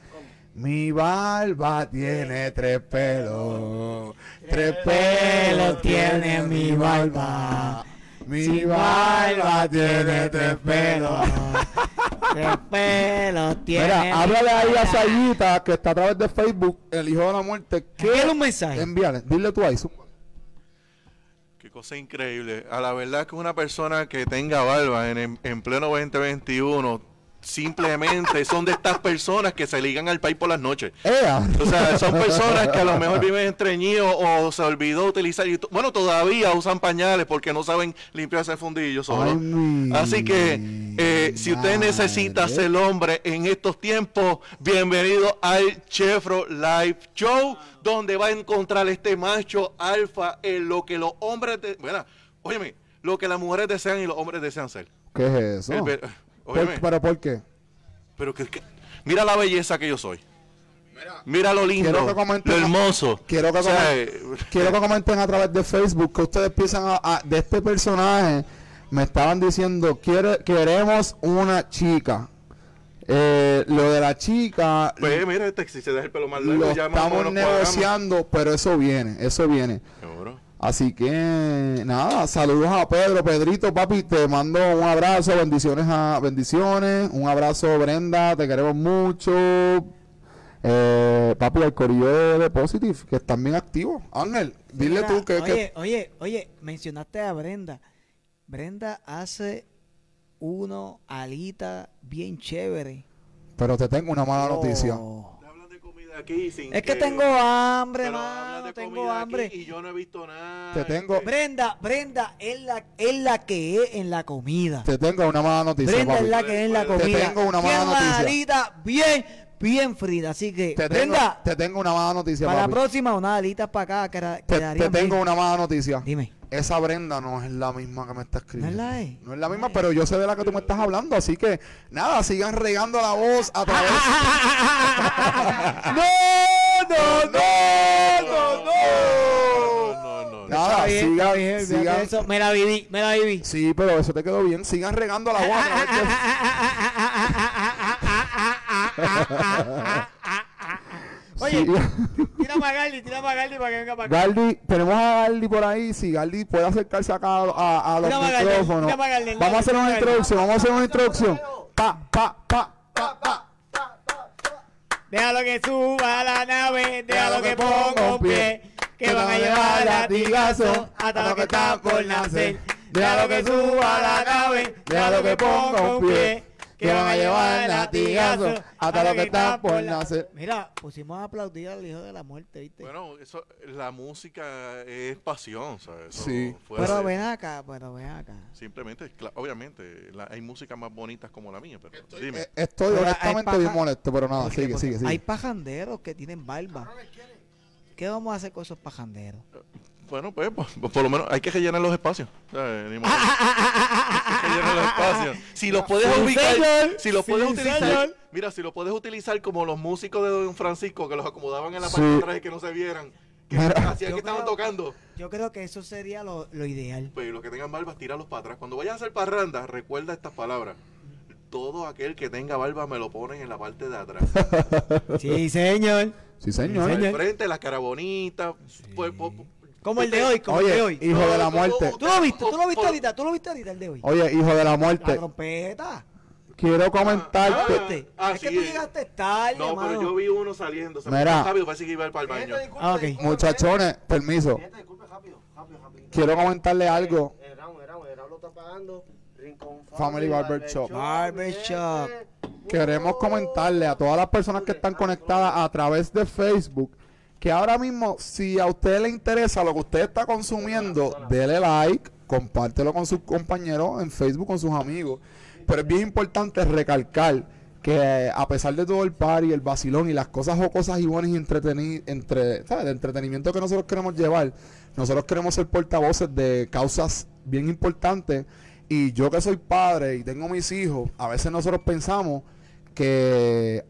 Mi barba tiene tres pelos. Tres pelos tiene mi barba. Mi barba tiene tres pelos. Qué pelo tiene. Mira, háblale ahí a Sayita que está a través de Facebook, el hijo de la muerte. Envíale ¿Qué? un mensaje. Envíale, dile tú ahí. zumba. Cosa increíble. A la verdad que una persona que tenga barba en, en pleno 2021 simplemente son de estas personas que se ligan al país por las noches. ¡Ea! O sea, son personas que a lo mejor viven estreñidos o se olvidó utilizar. y Bueno, todavía usan pañales porque no saben limpiarse el fundillo solo. Ay, Así que eh, si usted necesita ser hombre en estos tiempos, bienvenido al Chefro Live Show, donde va a encontrar este macho alfa en lo que los hombres, de, bueno, óyeme, lo que las mujeres desean y los hombres desean ser. ¿Qué es eso? El ¿Por- óyeme, ¿Pero por qué? pero que, que- mira la belleza que yo soy. Mira lo lindo, Quiero que comenten- lo hermoso. Quiero que, O sea, comen- eh, quiero que comenten a través de Facebook que ustedes piensan a- a- de este personaje. Me estaban diciendo, quiere, queremos una chica. Eh, lo de la chica Pues mira, este, si se deja el pelo más largo, lo ya estamos negociando, pero eso viene, eso viene. Seguro. Así que nada, saludos a Pedro, Pedrito, papi, te mando un abrazo, bendiciones a bendiciones, un abrazo Brenda, te queremos mucho. Eh, papi, el corillo de Positive, que están bien activos. Ángel, dile Mira, tú que, que- Oye, oye, oye, mencionaste a Brenda. Brenda hace uno alita bien chévere. Pero te tengo una mala noticia. Oh. Aquí sin Es que tengo hambre, mano, tengo comida aquí hambre. y yo no he visto nada. Te tengo- este, Brenda, Brenda es la, es la que es en la comida. Te tengo una mala noticia, Brenda papi. es la que es en la Te comida. tengo una mala noticia. alita bien, bien frita. Así que, Te tengo, Brenda, te tengo una mala noticia, para la papi. próxima, una alita para acá. queda- Te, te tengo bien. una mala noticia. Dime. Esa Brenda no es la misma que me está escribiendo. ¿No es la E? No es la misma, pero yo sé de la que tú me estás hablando, así que nada, sigan regando la voz a través. no, no, no, no, no. No, no, no. Nada, bien, sigan, bien, sigan. eso. Me la viví, me la viví. Sí, pero eso te quedó bien. Sigan regando la voz a. Oye, tira para Gardi, tira para Gardi para que venga para acá. Galdi, tenemos a Galdi por ahí. Si Galdi puede acercarse acá a, a- a los Magaldi, micrófonos. Vamos a hacer una introducción. Vamos a hacer una introducción. Pa, pa, pa, pa, pa. Déjalo que suba a la nave, déjalo que ponga un pie, que van a llevar latigazo hasta los que están por nacer. Déjalo que suba a la nave, déjalo que ponga un pie, que van a llevar latigazo hasta los que están por nacer. Mira, pusimos a aplaudir al hijo de la muerte, ¿viste? Bueno, eso, la música es pasión, ¿sabes? Eso Sí. pero ven acá, pero ven acá. Simplemente, obviamente, la- hay músicas más bonitas como la mía, pero dime. Eh, Estoy Pero honestamente paja- bien molesto, pero nada, sigue, sigue, sigue. Hay pajanderos que tienen barba. ¿Qué vamos a hacer con esos pajanderos? Bueno, pues, pues, pues, por lo menos hay que rellenar los espacios. ¿sabes? Ni modo. hay que rellenar los espacios. Si los puedes Sí, ubicar, señor. si los Sí, puedes utilizar, señor. mira, si los puedes utilizar como los músicos de Don Francisco que los acomodaban en la Sí. parte de atrás y que no se vieran, que hacían que estaban tocando. Yo creo que eso sería lo, lo ideal. Pues los que tengan barbas, tíralos para atrás. Cuando vayas a hacer parranda, recuerda estas palabras. Todo aquel que tenga barba me lo ponen en la parte de atrás. Sí, señor. Sí, señor. Al frente, las cara bonitas. Pues, pues, Como el de hoy, como Oye, el de hoy. hijo de la muerte. ¿Tú lo viste? ¿Tú lo viste ahorita? ¿Tú lo viste ahorita el de hoy? Oye, hijo de la La muerte. trompeta. quiero comentarte. ¿Viste? Ah, es que sí, tú eh. llegaste tarde, No, pero yo vi uno saliendo. Se me Mira. fue rápido, parece que iba a ir para el baño. Ah, ok. Muchachones, permiso. Disculpe, rápido, rápido, rápido. Quiero comentarle algo. El round, el round, el round lo está pagando. Rincón Family Barber Shop. Barber Shop. Queremos comentarle a todas las personas que están conectadas a través de Facebook que ahora mismo, si a usted le interesa lo que usted está consumiendo, dele like, compártelo con sus compañeros en Facebook, con sus amigos. Pero es bien importante recalcar que a pesar de todo el party, el vacilón y las cosas jocosas y buenas y entreteni entre, ¿sabes? de entretenimiento que nosotros queremos llevar, nosotros queremos ser portavoces de causas bien importantes. Y yo que soy padre y tengo mis hijos, a veces nosotros pensamos que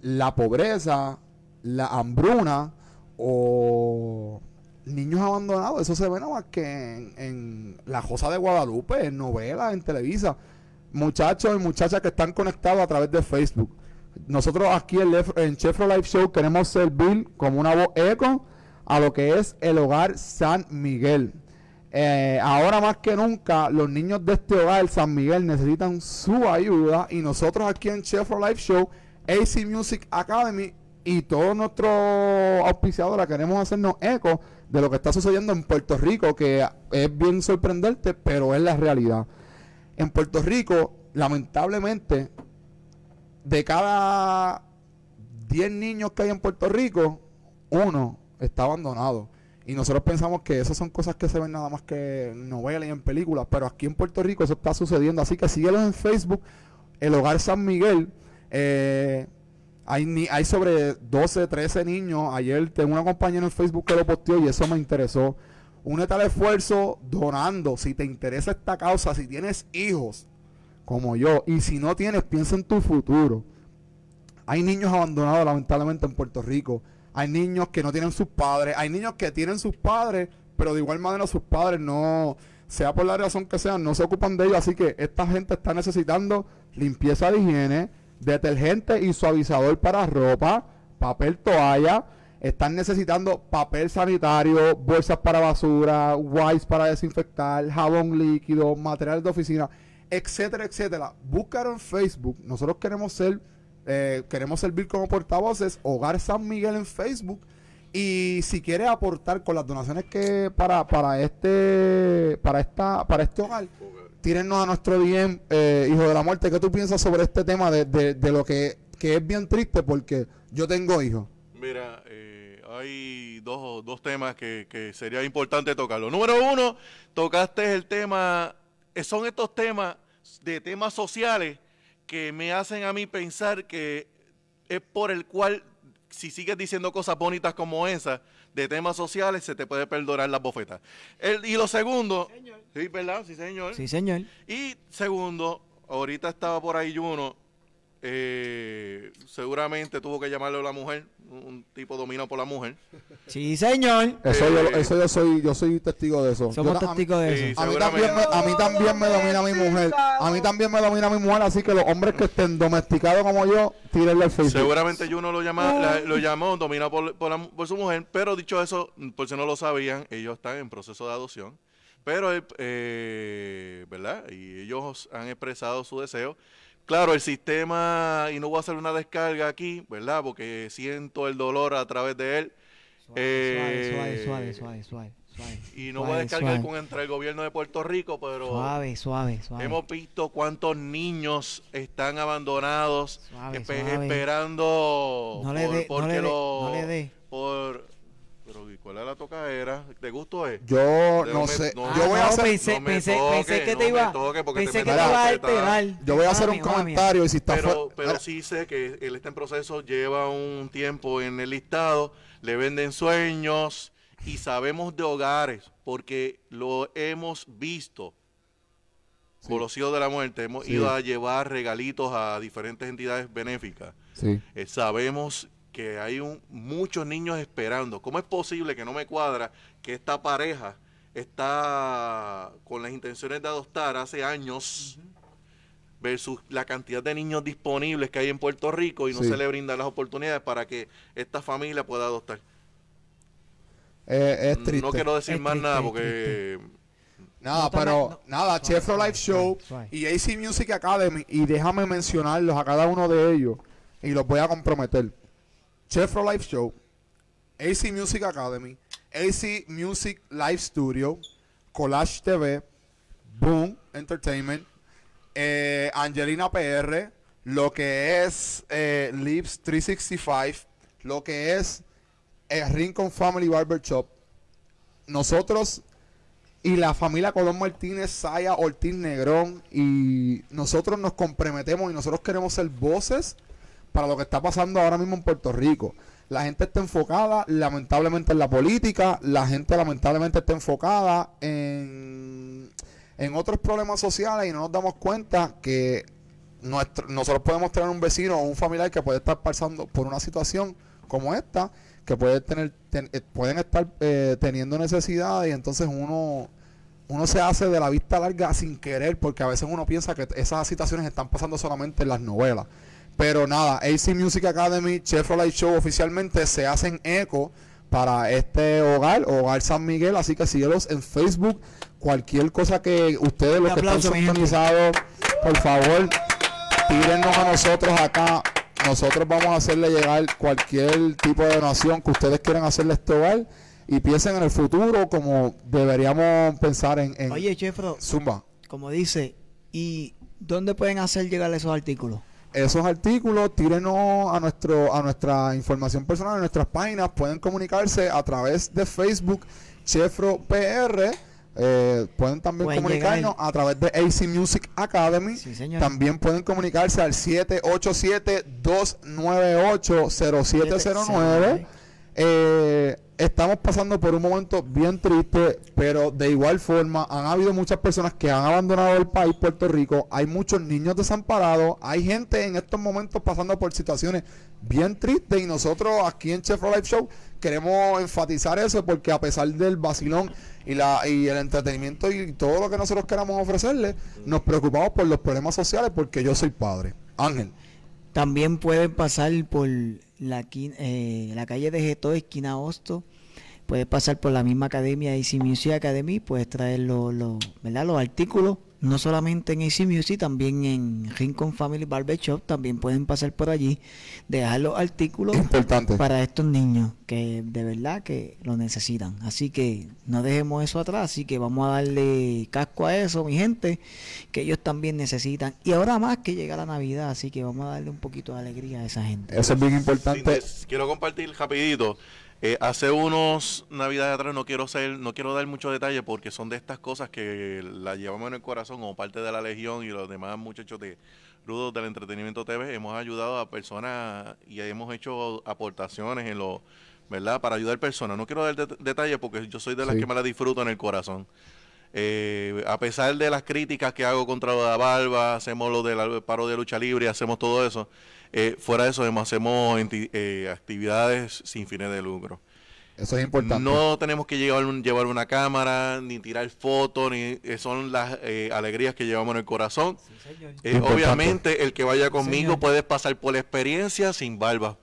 la pobreza, la hambruna o niños abandonados, eso se ve nada más que en, La Cosa de Guadalupe, en novelas, en Televisa. Muchachos y muchachas que están conectados a través de Facebook. Nosotros aquí en, Lef- en Chefro Live Show queremos servir como una voz eco a lo que es el hogar San Miguel. Eh, ahora más que nunca, los niños de este hogar San Miguel necesitan su ayuda y nosotros aquí en Chefro Live Show, AC Music Academy y todos nuestros auspiciadores queremos hacernos eco de lo que está sucediendo en Puerto Rico, que es bien sorprendente, pero es la realidad. En Puerto Rico, lamentablemente, de cada 10 niños que hay en Puerto Rico, uno está abandonado. Y nosotros pensamos que esas son cosas que se ven nada más que en novelas y en películas, pero aquí en Puerto Rico eso está sucediendo. Así que síguelos en Facebook, el Hogar San Miguel. Eh, hay, ni, hay sobre 12, 13 niños. Ayer tengo una compañera en Facebook que lo posteó y eso me interesó. Únete al esfuerzo donando. Si te interesa esta causa, si tienes hijos como yo, y si no tienes, piensa en tu futuro. Hay niños abandonados lamentablemente en Puerto Rico. Hay niños que no tienen sus padres. Hay niños que tienen sus padres, pero de igual manera sus padres no, sea por la razón que sea, no se ocupan de ellos. Así que esta gente está necesitando limpieza de higiene, detergente y suavizador para ropa, papel toalla. Están necesitando papel sanitario, bolsas para basura, wipes para desinfectar, jabón líquido, materiales de oficina, etcétera, etcétera. Búscalo en Facebook. Nosotros queremos ser eh, queremos servir como portavoces Hogar San Miguel en Facebook y si quieres aportar con las donaciones que para para este para esta para este hogar tírennos a nuestro DM eh, hijo de la muerte. ¿qué tú piensas sobre este tema de, de- de lo que, que es bien triste porque yo tengo hijos. Mira, eh, hay dos, dos temas que, que sería importante tocarlo. Número uno, tocaste el tema, eh, son estos temas de temas sociales que me hacen a mí pensar que es por el cual, si sigues diciendo cosas bonitas como esas, de temas sociales, se te puede perdonar las bofetas. El- y lo segundo, sí, ¿verdad? Sí, señor. Sí, señor. Y segundo, ahorita estaba por ahí uno, eh, seguramente tuvo que llamarle a la mujer, un tipo dominado por la mujer. Sí, señor. eso, Eh, yo, eso yo soy yo soy testigo de eso Somos Yo a testigos de Sí, eso. A mí, también me, a mí también me domina mi mujer. A mí también me domina mi mujer, así que los hombres que estén domesticados como yo, tírenle al Facebook. Seguramente uno lo, llama, la- lo llamó dominado por, por, la- por su mujer, pero dicho eso, por si no lo sabían, ellos están en proceso de adopción. Pero, él, eh, ¿verdad? Y ellos han expresado su deseo. Claro, el sistema, y no voy a hacer una descarga aquí, ¿verdad? Porque siento el dolor a través de él. Suave, suave, Eh, suave, suave, suave, suave. Y no voy a Suave, descargar suave. con entre el gobierno de Puerto Rico, pero Suave, suave, suave. hemos visto cuántos niños están abandonados, Suave, espe- suave. esperando No le dé, no le dé, no le dé. por pero ¿y cuál es la tocadera? ¿De gusto es? Yo No no me- sé. yo voy a hacer, pensé, no me pensé, toque, pensé que te iba, pensé te que te iba a alterar. yo voy a hacer Mami, un mami. comentario y si está Pero, pero Mira, sí sé que él está en proceso, lleva un tiempo en el listado, le venden sueños y sabemos de hogares porque lo hemos visto. Con los hijos de la muerte hemos Sí. ido a llevar regalitos a diferentes entidades benéficas. Sí. Eh, sabemos que hay un- muchos niños esperando. ¿Cómo es posible que no me cuadra que esta pareja está con las intenciones de adoptar hace años versus la cantidad de niños disponibles que hay en Puerto Rico y no Sí. se le brindan las oportunidades para que esta familia pueda adoptar? Eh, es triste. No quiero decir Es más triste, nada porque Nada, No pero no. nada, Suave, Chefro Live Show suave, suave. y AC Music Academy y déjame mencionarlos a cada uno de ellos y los voy a comprometer. Chefro Live Show, AC Music Academy, AC Music Live Studio, Collage TV, Boom Entertainment, eh, Angelina PR, lo que es eh, Lips 365, lo que es eh, Rincon Family Barber Shop. Nosotros y la familia Colón Martínez, Saya, Ortiz Negrón y nosotros nos comprometemos y nosotros queremos ser voces para lo que está pasando ahora mismo en Puerto Rico. La gente está enfocada lamentablemente en la política, la gente lamentablemente está enfocada en, en otros problemas sociales y no nos damos cuenta que nuestro- nosotros podemos tener un vecino o un familiar que puede estar pasando por una situación como esta, que puede tener, ten- eh, pueden estar eh, teniendo necesidades y entonces uno, uno se hace de la vista larga sin querer, porque a veces uno piensa que esas situaciones están pasando solamente en las novelas. Pero nada, AC Music Academy, Chevrolet Show oficialmente se hacen eco para este hogar, Hogar San Miguel, así que síguelos en Facebook. Cualquier cosa que ustedes, los que están sintonizados, por favor, tírennos a nosotros acá. Nosotros vamos a hacerle llegar cualquier tipo de donación que ustedes quieran hacerle a este hogar y piensen en el futuro como deberíamos pensar en, en Oye, Chefro, Zumba. como dice, ¿y dónde pueden hacer llegar esos artículos? Esos artículos, tírenos a nuestro a nuestra información personal en nuestras páginas, pueden comunicarse a través de Facebook Chefro PR, eh, pueden también Pueden comunicarnos llegar. a través de AC Music Academy. Sí. También pueden comunicarse al 787-298-0709. Eh, estamos pasando por un momento bien triste, pero de igual forma han habido muchas personas que han abandonado el país, Puerto Rico. Hay muchos niños desamparados. Hay gente en estos momentos pasando por situaciones bien tristes y nosotros aquí en Chef Life Show queremos enfatizar eso porque a pesar del vacilón y, la, y el entretenimiento y todo lo que nosotros queramos ofrecerle, nos preocupamos por los problemas sociales porque yo soy padre. Ángel. También pueden pasar por la, eh, la calle de Geto, esquina Hosto. Puedes pasar por la misma academia, AC Music Academy. Puedes traer los, los, ¿verdad? los artículos, no solamente en AC Music, también en Rincon Family Barber Shop. También pueden pasar por allí, dejar los artículos Importante. para estos niños que de verdad que lo necesitan. Así que no dejemos eso atrás. Así que vamos a darle casco a eso, mi gente, que ellos también necesitan. Y ahora más que llega la Navidad, así que vamos a darle un poquito de alegría a esa gente. Eso es bien importante. Sí, quiero compartir rapidito. Eh, hace unos navidades atrás no quiero ser, no quiero dar muchos detalles porque son de estas cosas que las llevamos en el corazón como parte de la Legión y los demás muchachos de Rudos del Entretenimiento TV. Hemos ayudado a personas y hemos hecho aportaciones en lo, ¿verdad? Para ayudar personas. No quiero dar det- detalles porque yo soy de las Sí. que me la disfruto en el corazón. Eh, a pesar de las críticas que hago contra la barba, hacemos lo del paro de lucha libre, hacemos todo eso. eh, fuera de eso, hacemos eh, actividades sin fines de lucro. Eso es importante. No tenemos que llevar, un- llevar una cámara, ni tirar fotos, ni eh, son las eh, alegrías que llevamos en el corazón. Eh, obviamente, el que vaya conmigo puede pasar por la experiencia sin barba.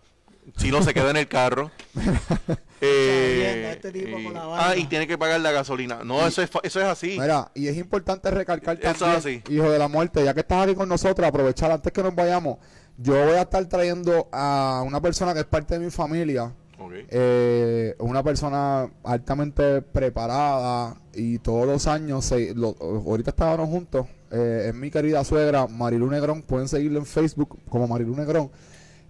Si no se queda en el carro. Eh, este tipo con la eh, ah, y tiene que pagar la gasolina. No, eso es, fa- eso es así. Mira, y es importante recalcar Eso es así. hijo de la muerte, ya que estás aquí con nosotros, aprovechar antes que nos vayamos. Yo voy a estar trayendo a una persona que es parte de mi familia, eh, una persona altamente preparada y todos los años, se, lo- ahorita estábamos juntos, eh, es mi querida suegra Marilu Negrón, pueden seguirlo en Facebook como Marilu Negrón.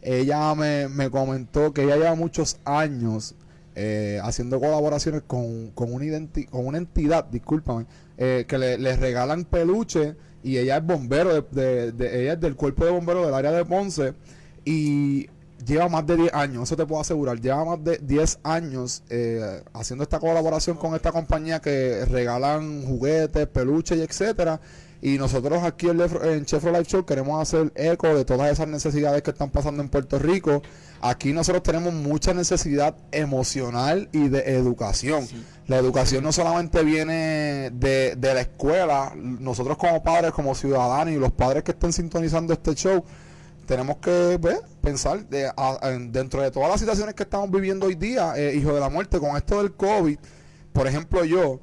Ella me, me comentó que ella lleva muchos años eh, haciendo colaboraciones con, con, una identi- con una entidad, discúlpame, eh, que le, le regalan peluche y ella es bombero, de, de- ella es del cuerpo de bomberos del área de Ponce y lleva más de 10 años, eso te puedo asegurar, lleva más de 10 años eh, haciendo esta colaboración con esta compañía que regalan juguetes, peluches y etcétera. Y nosotros aquí en, en Chefro Life Show queremos hacer eco de todas esas necesidades que están pasando en Puerto Rico. Aquí nosotros tenemos mucha necesidad emocional y de educación. La educación no solamente viene de, de la escuela, nosotros como padres, como ciudadanos y los padres que estén sintonizando este show, tenemos que ver, pensar de- a- en- dentro de todas las situaciones que estamos viviendo hoy día, eh, hijo de la muerte, con esto del COVID, por ejemplo yo,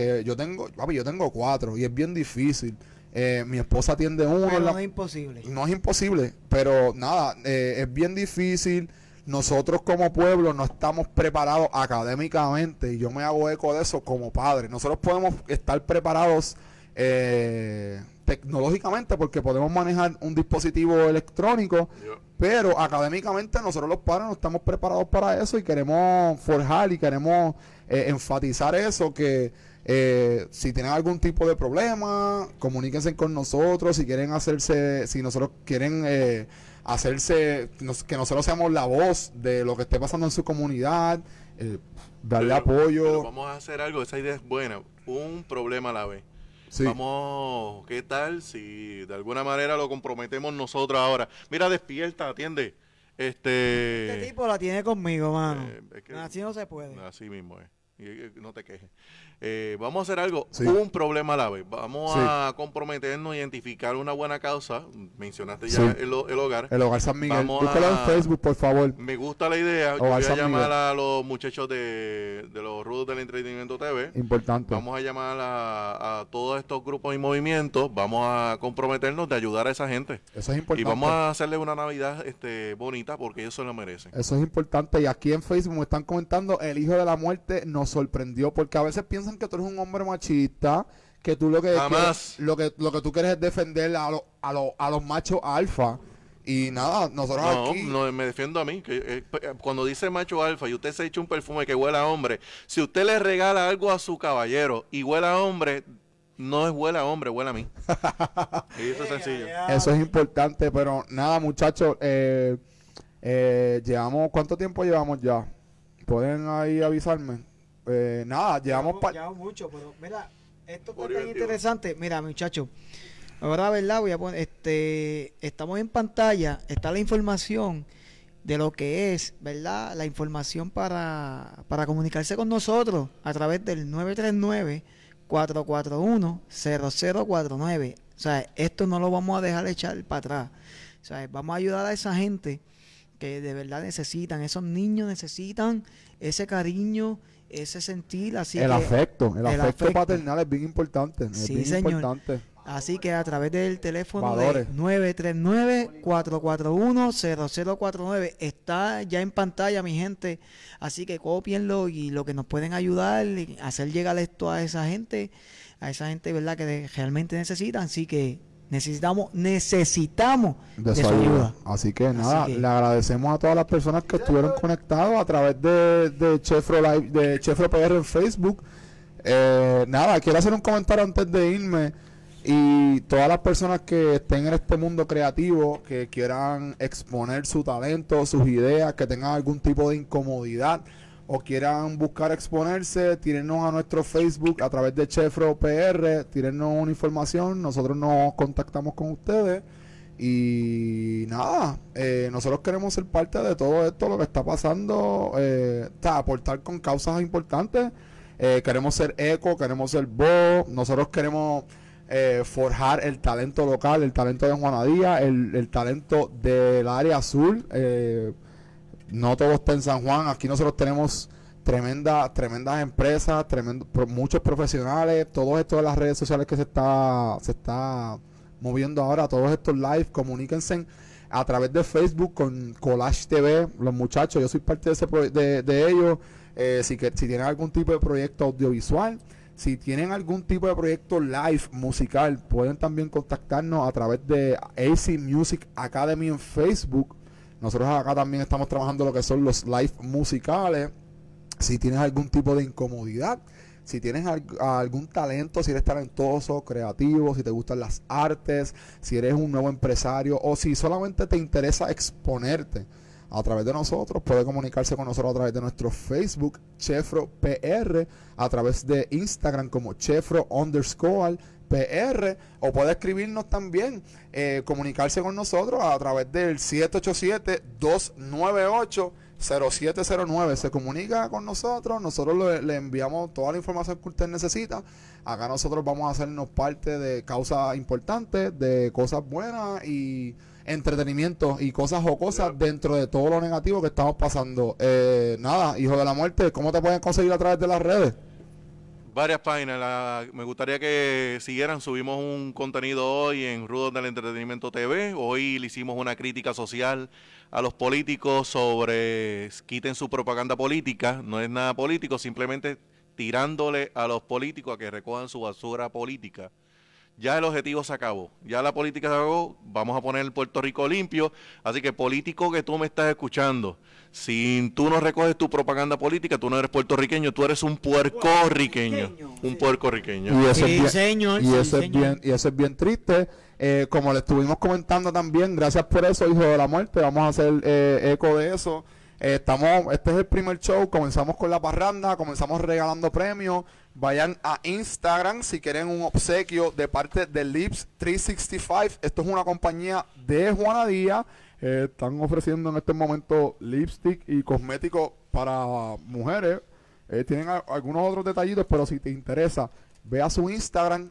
que yo tengo, papi, yo tengo cuatro y es bien difícil. Eh, mi esposa atiende uno. Pero la- no es imposible. no es imposible, pero nada, eh, es bien difícil. Nosotros como pueblo no estamos preparados académicamente y yo me hago eco de eso como padre. Nosotros podemos estar preparados eh, tecnológicamente porque podemos manejar un dispositivo electrónico, pero académicamente nosotros los padres no estamos preparados para eso y queremos forjar y queremos eh, enfatizar eso que eh, si tienen algún tipo de problema, comuníquense con nosotros, si quieren hacerse, si nosotros quieren eh, hacerse, nos- que nosotros seamos la voz de lo que esté pasando en su comunidad, eh, darle Pero- pero apoyo. vamos a hacer algo, esa idea es buena. Un problema a la vez. Sí. Vamos, ¿qué tal si de alguna manera lo comprometemos nosotros ahora? Mira, despierta, atiende. Este Este. tipo la tiene conmigo, mano. eh, es que- Así no se puede. Así mismo es. Y, y, no te quejes. Eh, vamos a hacer algo, Sí. un problema a la vez. Vamos Sí. a comprometernos, identificar una buena causa. Mencionaste ya Sí. el, el hogar. El Hogar San Miguel. Vamos Búscalo a- en Facebook, por favor. Me gusta la idea. Yo voy a San llamar Miguel. a los muchachos de, de los rudos del entretenimiento TV. Importante. Vamos a llamar a, a todos estos grupos y movimientos. Vamos a comprometernos de ayudar a esa gente. Eso es Y importante. vamos a hacerle una Navidad este, bonita porque ellos se lo merecen. Eso es importante. Y aquí en Facebook me están comentando, el hijo de la muerte nos sorprendió, porque a veces piensan que tú eres un hombre machista, que tú lo que Jamás. lo que lo que tú quieres es defender a, los a, los a los machos alfa. Y nada, nosotros No, aquí no, me defiendo a mí. Que, eh, p- cuando dice macho alfa y usted se echa un perfume que huele a hombre, si usted le regala algo a su caballero y huele a hombre, no es huele a hombre, huele a mí. y eso es sencillo. eso es importante, pero nada, muchachos, eh, eh, llevamos ¿cuánto tiempo llevamos ya? Pueden ahí avisarme. Eh, nada, llevamos mucho, pero mira, esto está tan 21. interesante. Mira, muchachos, ahora, ¿verdad? Voy a poner, este, estamos en pantalla, está la información de lo que es, ¿verdad? La información para, para comunicarse con nosotros a través del 939-441-0049. O sea, esto no lo vamos a dejar echar para atrás. O sea, vamos a ayudar a esa gente que de verdad necesitan, esos niños necesitan ese cariño, ese sentir, así el que, afecto, el, el afecto, afecto. paternal es bien importante, es Sí, bien señor. importante. Así que a través del teléfono Valores. de 939-441-0049 está ya en pantalla, mi gente. Así que copienlo y lo que nos pueden ayudar, y hacer llegar esto a esa gente, a esa gente, ¿verdad? Que de- realmente necesitan. Así que necesitamos, necesitamos de su ayuda. Así que nada, que- le agradecemos a todas las personas que estuvieron conectados a través de, de Chefro Live, de Chefro PR en Facebook. Eh, nada, quiero hacer un comentario antes de irme. Y todas las personas que estén en este mundo creativo, que quieran exponer su talento, sus ideas, que tengan algún tipo de incomodidad o quieran buscar exponerse, tírennos a nuestro Facebook a través de Chefro PR, tírennos una información, nosotros nos contactamos con ustedes. Y nada, eh, nosotros queremos ser parte de todo esto, lo que está pasando, eh, o sea, aportar con causas importantes. Eh, queremos ser eco, queremos ser voz, nosotros queremos eh, forjar el talento local, el talento de Juanadía, el, el talento del área azul. Eh, no todo está en San Juan, aquí nosotros tenemos tremendas tremendas empresas, tremendo, muchos profesionales, todo esto de las redes sociales que se está se está moviendo ahora, todos estos live, comuníquense a través de Facebook con Collage TV, los muchachos, yo soy parte de, ese de, de ellos, eh, si, que, si tienen algún tipo de proyecto audiovisual, si tienen algún tipo de proyecto live musical, pueden también contactarnos a través de AC Music Academy en Facebook. Nosotros acá también estamos trabajando lo que son los live musicales. Si tienes algún tipo de incomodidad, si tienes al- algún talento, si eres talentoso, creativo, si te gustan las artes, si eres un nuevo empresario o si solamente te interesa exponerte a través de nosotros, puede comunicarse con nosotros a través de nuestro Facebook, Chefro PR, a través de Instagram como Chefro underscore PR, o puede escribirnos también, eh, comunicarse con nosotros a través del 787-298-0709. Se comunica con nosotros, nosotros le, le enviamos toda la información que usted necesita. Acá nosotros vamos a hacernos parte de causas importantes, de cosas buenas y entretenimiento y cosas jocosas dentro de todo lo negativo que estamos pasando. Eh, nada, hijo de la muerte, ¿cómo te pueden conseguir a través de las redes? Varias páginas. La- me gustaría que siguieran. Subimos un contenido hoy en Rudos del Entretenimiento TV. Hoy le hicimos una crítica social a los políticos sobre quiten su propaganda política. No es nada político, simplemente tirándole a los políticos a que recojan su basura política. Ya el objetivo se acabó. Ya la política se acabó. Vamos a poner el Puerto Rico limpio. Así que político que tú me estás escuchando, si tú no recoges tu propaganda política, tú no eres puertorriqueño, tú eres un puercorriqueño. Un puercorriqueño. Y eso Sí, es bien, señor, y sí, eso es bien, y eso es bien triste. Eh, como le estuvimos comentando también, gracias por eso, hijo de la muerte. Vamos a hacer eh, eco de eso. Eh, estamos, este es el primer show. Comenzamos con la parranda, comenzamos regalando premios. Vayan a Instagram si quieren un obsequio de parte de Lips 365. Esto es una compañía de Juana Díaz. Eh, están ofreciendo en este momento lipstick y cosméticos para mujeres. Eh, tienen algunos otros detallitos, pero si te interesa, ve a su Instagram,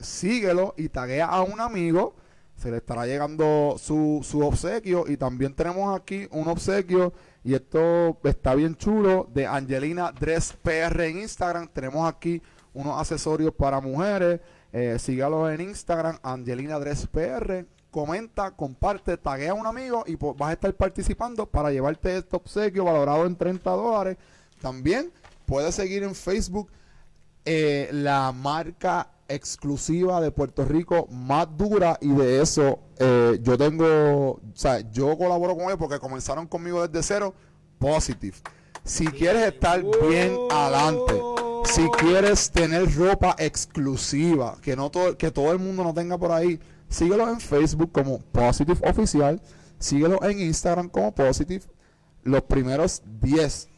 síguelo y taguea a un amigo. Se le estará llegando su, su obsequio. Y también tenemos aquí un obsequio. Y esto está bien chulo. De Angelina Dress PR en Instagram. Tenemos aquí unos accesorios para mujeres. Eh, sígalo en Instagram, Angelina Dress PR. Comenta, comparte, taguea a un amigo y pues, vas a estar participando para llevarte este obsequio valorado en 30 dólares. También puedes seguir en Facebook eh, la marca exclusiva de Puerto Rico más dura y de eso eh, yo tengo, o sea, yo colaboro con ellos porque comenzaron conmigo desde cero, Positive. Si quieres estar bien adelante, si quieres tener ropa exclusiva, que no todo, que todo el mundo no tenga por ahí, síguelo en Facebook como Positive Oficial, síguelo en Instagram como Positive. Los primeros 10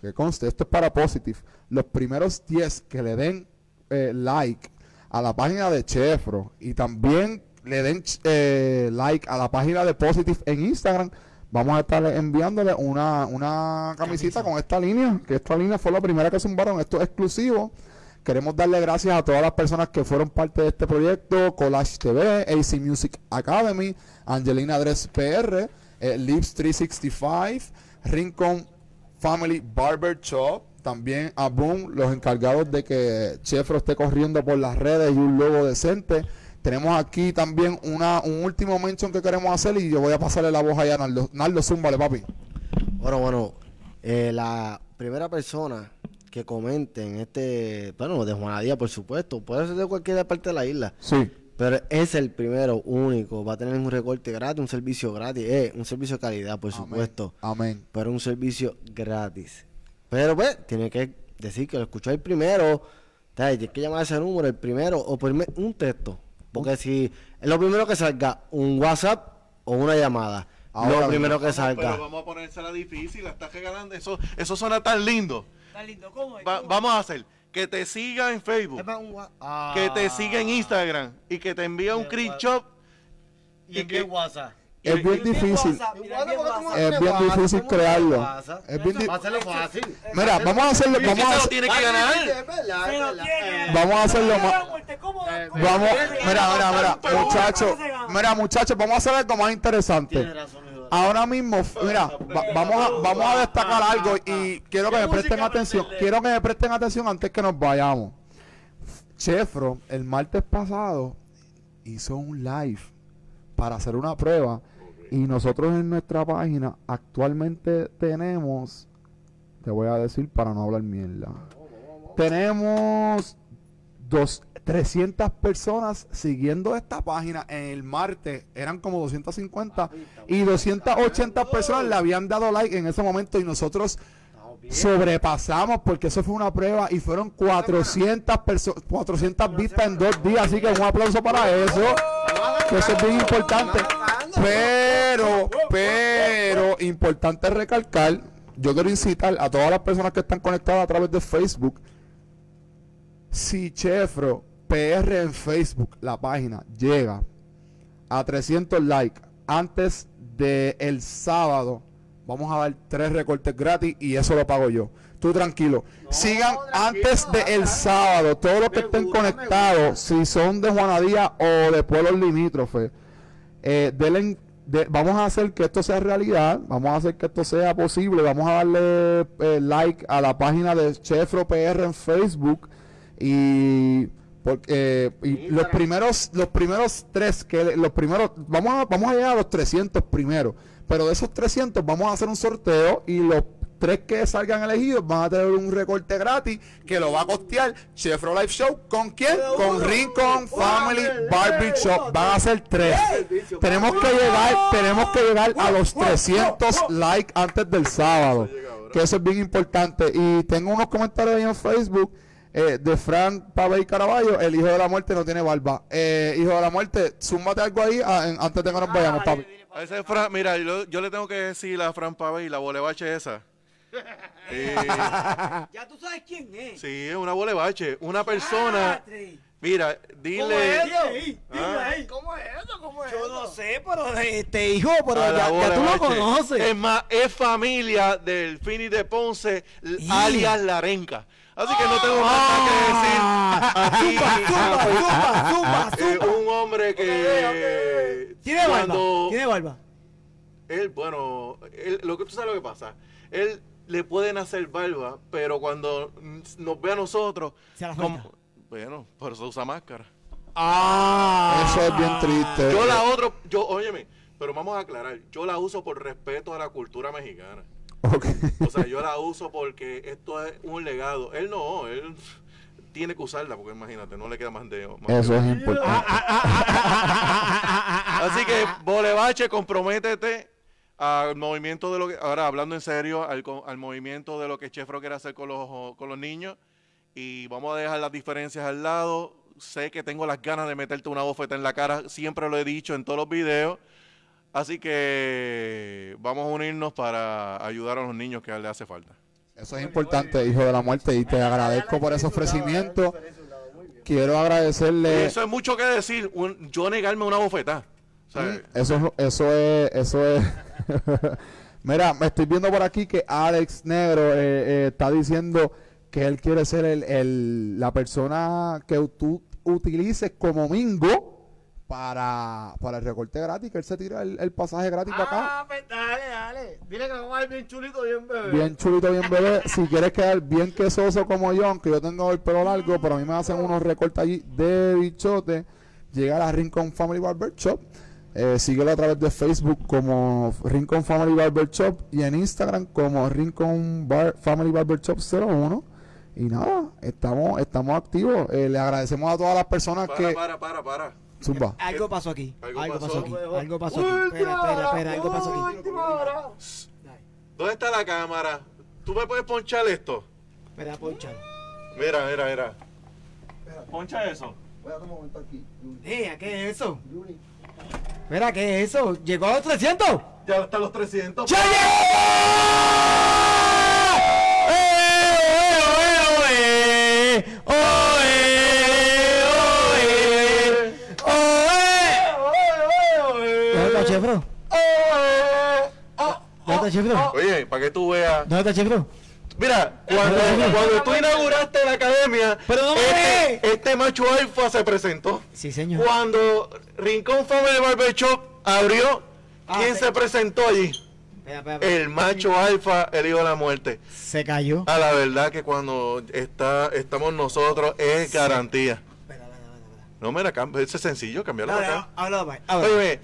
que conste, esto es para Positive. Los primeros 10 que le den eh, like a la página de Chefro. Y también le den eh, like a la página de Positive en Instagram, vamos a estar enviándole una, una camisita con esta línea, que esta línea fue la primera que zumbaron, esto es exclusivo. Queremos darle gracias a todas las personas que fueron parte de este proyecto, Collage TV, AC Music Academy, Angelina Dress PR, eh, Lips 365, Rincon Family Barber Shop, también a Boom, los encargados de que Chefro esté corriendo por las redes y un logo decente. Tenemos aquí también una, un último mention que queremos hacer y yo voy a pasarle la voz allá a Naldo. Naldo, zúmbale, papi. Bueno, bueno, eh, la primera persona que comente en este, bueno, de Juanadía, por supuesto, puede ser de cualquier parte de la isla, Sí. pero es el primero, único, va a tener un recorte gratis, un servicio gratis, eh, un servicio de calidad, por supuesto, Amén. pero un servicio gratis. Pero pues, tiene que decir que lo escuchó el primero, Tienes que llamar a ese número, el primero, o primer- un texto, porque si es lo primero que salga, un WhatsApp o una llamada, Ahora lo primero que salga. Pero vamos a ponérsela difícil, la estás regalando. Eso, eso suena tan lindo. Está lindo, ¿cómo es? Va- ¿Cómo? vamos a hacer que te siga en Facebook, Ah. que te siga en Instagram y que te envíe un screenshot. ¿Y en qué WhatsApp? Es bien difícil. Es bien difícil crearlo. Es bien di- Hazlo fácil. Mira, vamos a hacerlo, ¿Y qué vamos a se lo hacer- tiene que ganar? Pero tiene. Vamos a hacerlo más-. Eh. Vamos, mira, mira, mira, muchachos, mira, muchachos, vamos a hacer algo más interesante. Ahora mismo, mira, va- vamos a, vamos a destacar algo y quiero que me presten atención, quiero que me presten atención antes que nos vayamos. Chefro, el martes pasado, hizo un live para hacer una prueba y nosotros en nuestra página actualmente tenemos, te voy a decir para no hablar mierda, tenemos dos, 300 personas siguiendo esta página en el martes, eran como 250 y 280 personas le habían dado like en ese momento y nosotros sobrepasamos porque eso fue una prueba y fueron 400 personas 400 vistas en dos días así que un aplauso para eso que eso es bien importante. pero pero importante recalcar yo quiero incitar a todas las personas que están conectadas a través de Facebook si Chefro PR en Facebook la página llega a 300 likes antes de el sábado vamos a dar tres recortes gratis y eso lo pago yo. Tú tranquilo. Sigan antes del sábado, todos los que estén conectados, si son de Juanadía o de pueblos limítrofes, eh, denle de- vamos a hacer que esto sea realidad, vamos a hacer que esto sea posible, vamos a darle eh, like a la página de Chefro PR en Facebook y porque y los primeros los primeros tres que los primeros vamos a vamos a llegar a los 300 primero, pero de esos 300 vamos a hacer un sorteo y los tres que salgan elegidos van a tener un recorte gratis que lo va a costear Chefro Live Show con quién? Con Rincon Family Barbie Shop. Van a ser tres. Tenemos que llegar, tenemos que llegar a los 300 likes antes del sábado. Que eso es bien importante. Y tengo unos comentarios ahí en Facebook eh, de Fran Pabey Caraballo. El hijo de la muerte no tiene barba. Eh, hijo de la muerte, zúmbate algo ahí ah, en- antes de que nos vayamos, papi. A ese Fran, mira, yo, yo le tengo que decir a Fran Pavey, la bolebache esa. Eh, Ya tú sabes quién es. sí, es una bolebache. Una persona. Mira, dile. Ah. ¿Cómo es eso? ¿Cómo es Yo no sé, pero este hijo, pero ya, ya tú lo conoces. Es más, es familia del Fini de Ponce, Y- alias Larenca. Así que no tengo más nada que decir. Aquí, Zumba, zumba, zumba, zumba. un hombre que. Tiene barba, tiene barba. Él, bueno, él, lo que tú sabes lo que pasa. Él le pueden hacer barba, pero cuando nos ve a nosotros, Se la como- bueno, por eso usa máscara. Ah. Eso es bien triste. Yo la otro, yo, óyeme, pero vamos a aclarar, yo la uso por respeto a la cultura mexicana. Ok. O sea, yo la uso porque esto es un legado. Él no, él tiene que usarla porque imagínate, no le queda más de... más Eso de- es importante. Así que, Bolevache, comprométete al movimiento de lo que, ahora hablando en serio, al, al movimiento de lo que Chefro quiere hacer con los, con los niños. Y vamos a dejar las diferencias al lado. Sé que tengo las ganas de meterte una bofeta en la cara, siempre lo he dicho en todos los videos. Así que vamos a unirnos para ayudar a los niños que le hace falta. Eso es importante, hijo de la muerte, y te agradezco por ese ofrecimiento. Quiero agradecerle. Eso es mucho que decir, un- yo negarme una bofeta. Eso es, eso es, eso es. Mira, me estoy viendo por aquí que Alex Negro eh, eh, está diciendo que él quiere ser el, el- la persona que tú utilices como mingo para, para el recorte gratis, que él se tira el, el pasaje gratis para acá. Ah, pues dale, dale. Dile que vamos a ir bien chulito, bien bebé. Bien chulito, bien bebé. Si quieres quedar bien quesoso como yo, aunque yo tengo el pelo largo, pero a mí me hacen unos recortes allí de bichote, llega a Rincon Family Barber Shop. Eh, síguelo a través de Facebook como Rincon Family Barber Shop y en Instagram como Rincon Bar- Family Barber Shop 01. Y nada, estamos, estamos activos. Eh, le agradecemos a todas las personas para, que. para, para, para. Zumba. Algo pasó aquí. Algo Algo, pasó. pasó aquí. Algo pasó aquí. Espera, espera, espera. Algo pasó aquí. ¿Dónde está la cámara? ¿Tú me puedes ponchar esto? Espera, poncha. Mira, mira, mira. Poncha eso. Eh, ¿qué es eso? Mira, ¿qué es eso? ¿Llegó a los 300? Ya hasta los 300. ¡Ya llegó! ¡Eh, eh, eh! ¡Oe, oe, oe! ¿Dónde está Chefro? ¿Dónde está Chefro? Oye, para que tú veas. ¿Dónde está Chefro? Mira, cuando, cuando tú inauguraste la academia, este, este macho alfa se presentó. Sí, señor. Cuando Rincón Family Barber Shop abrió, Ah, ¿quién se presentó allí? El macho alfa, el hijo de la muerte. Se cayó. A la verdad que cuando está, estamos nosotros es garantía. No me la cambio, es sencillo, cambiarlo acá. Oye,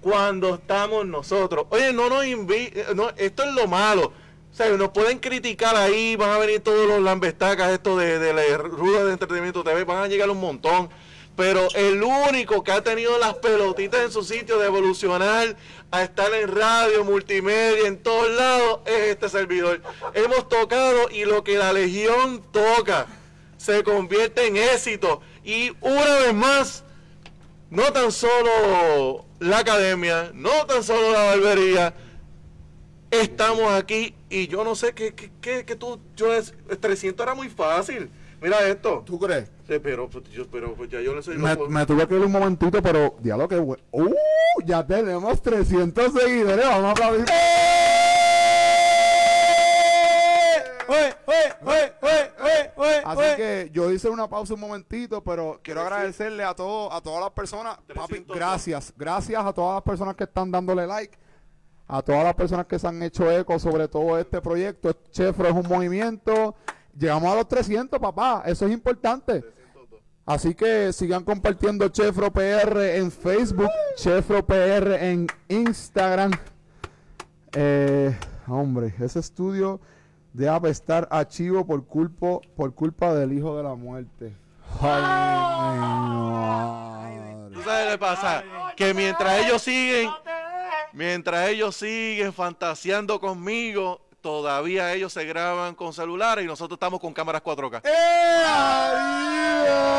cuando estamos nosotros, oye, no nos invitan, no, esto es lo malo. O sea, nos pueden criticar ahí, van a venir todos los lambestacas, esto de, de la ruda de entretenimiento TV, van a llegar un montón. Pero el único que ha tenido las pelotitas en su sitio de evolucionar a estar en radio, multimedia, en todos lados, es este servidor. Hemos tocado y lo que la Legión toca se convierte en éxito. Y una vez más, no tan solo la academia, no tan solo la barbería, estamos aquí y yo no sé qué, qué, qué, qué tú, yo es, 300 era muy fácil. Mira esto. ¿Tú crees? Sí, pero, pues, yo, pero pues, ya yo le soy Me, loco. me tuve que ir un momentito, pero diablo que bueno. ¡Uh! Ya tenemos 300 seguidores. Vamos a aplaudir. oye, oye, oye, oye, oye, oye, Así que yo hice una pausa un momentito, pero quiero agradecerle a todos, a todas las personas. Papi, 302. gracias. Gracias a todas las personas que están dándole like. A todas las personas que se han hecho eco sobre todo este proyecto. Chefro es un movimiento. Llegamos a los 300, papá. Eso es importante. Así que sigan compartiendo Chefro PR en Facebook, Chefro PR en Instagram. Eh, hombre, ese estudio debe apestar a chivo por culpa, por culpa del hijo de la muerte. Ay, ¿Tú sabes qué pasa? Que mientras ellos siguen, mientras ellos siguen fantaseando conmigo, todavía ellos se graban con celulares y nosotros estamos con cámaras 4K. ¡Eh, adiós!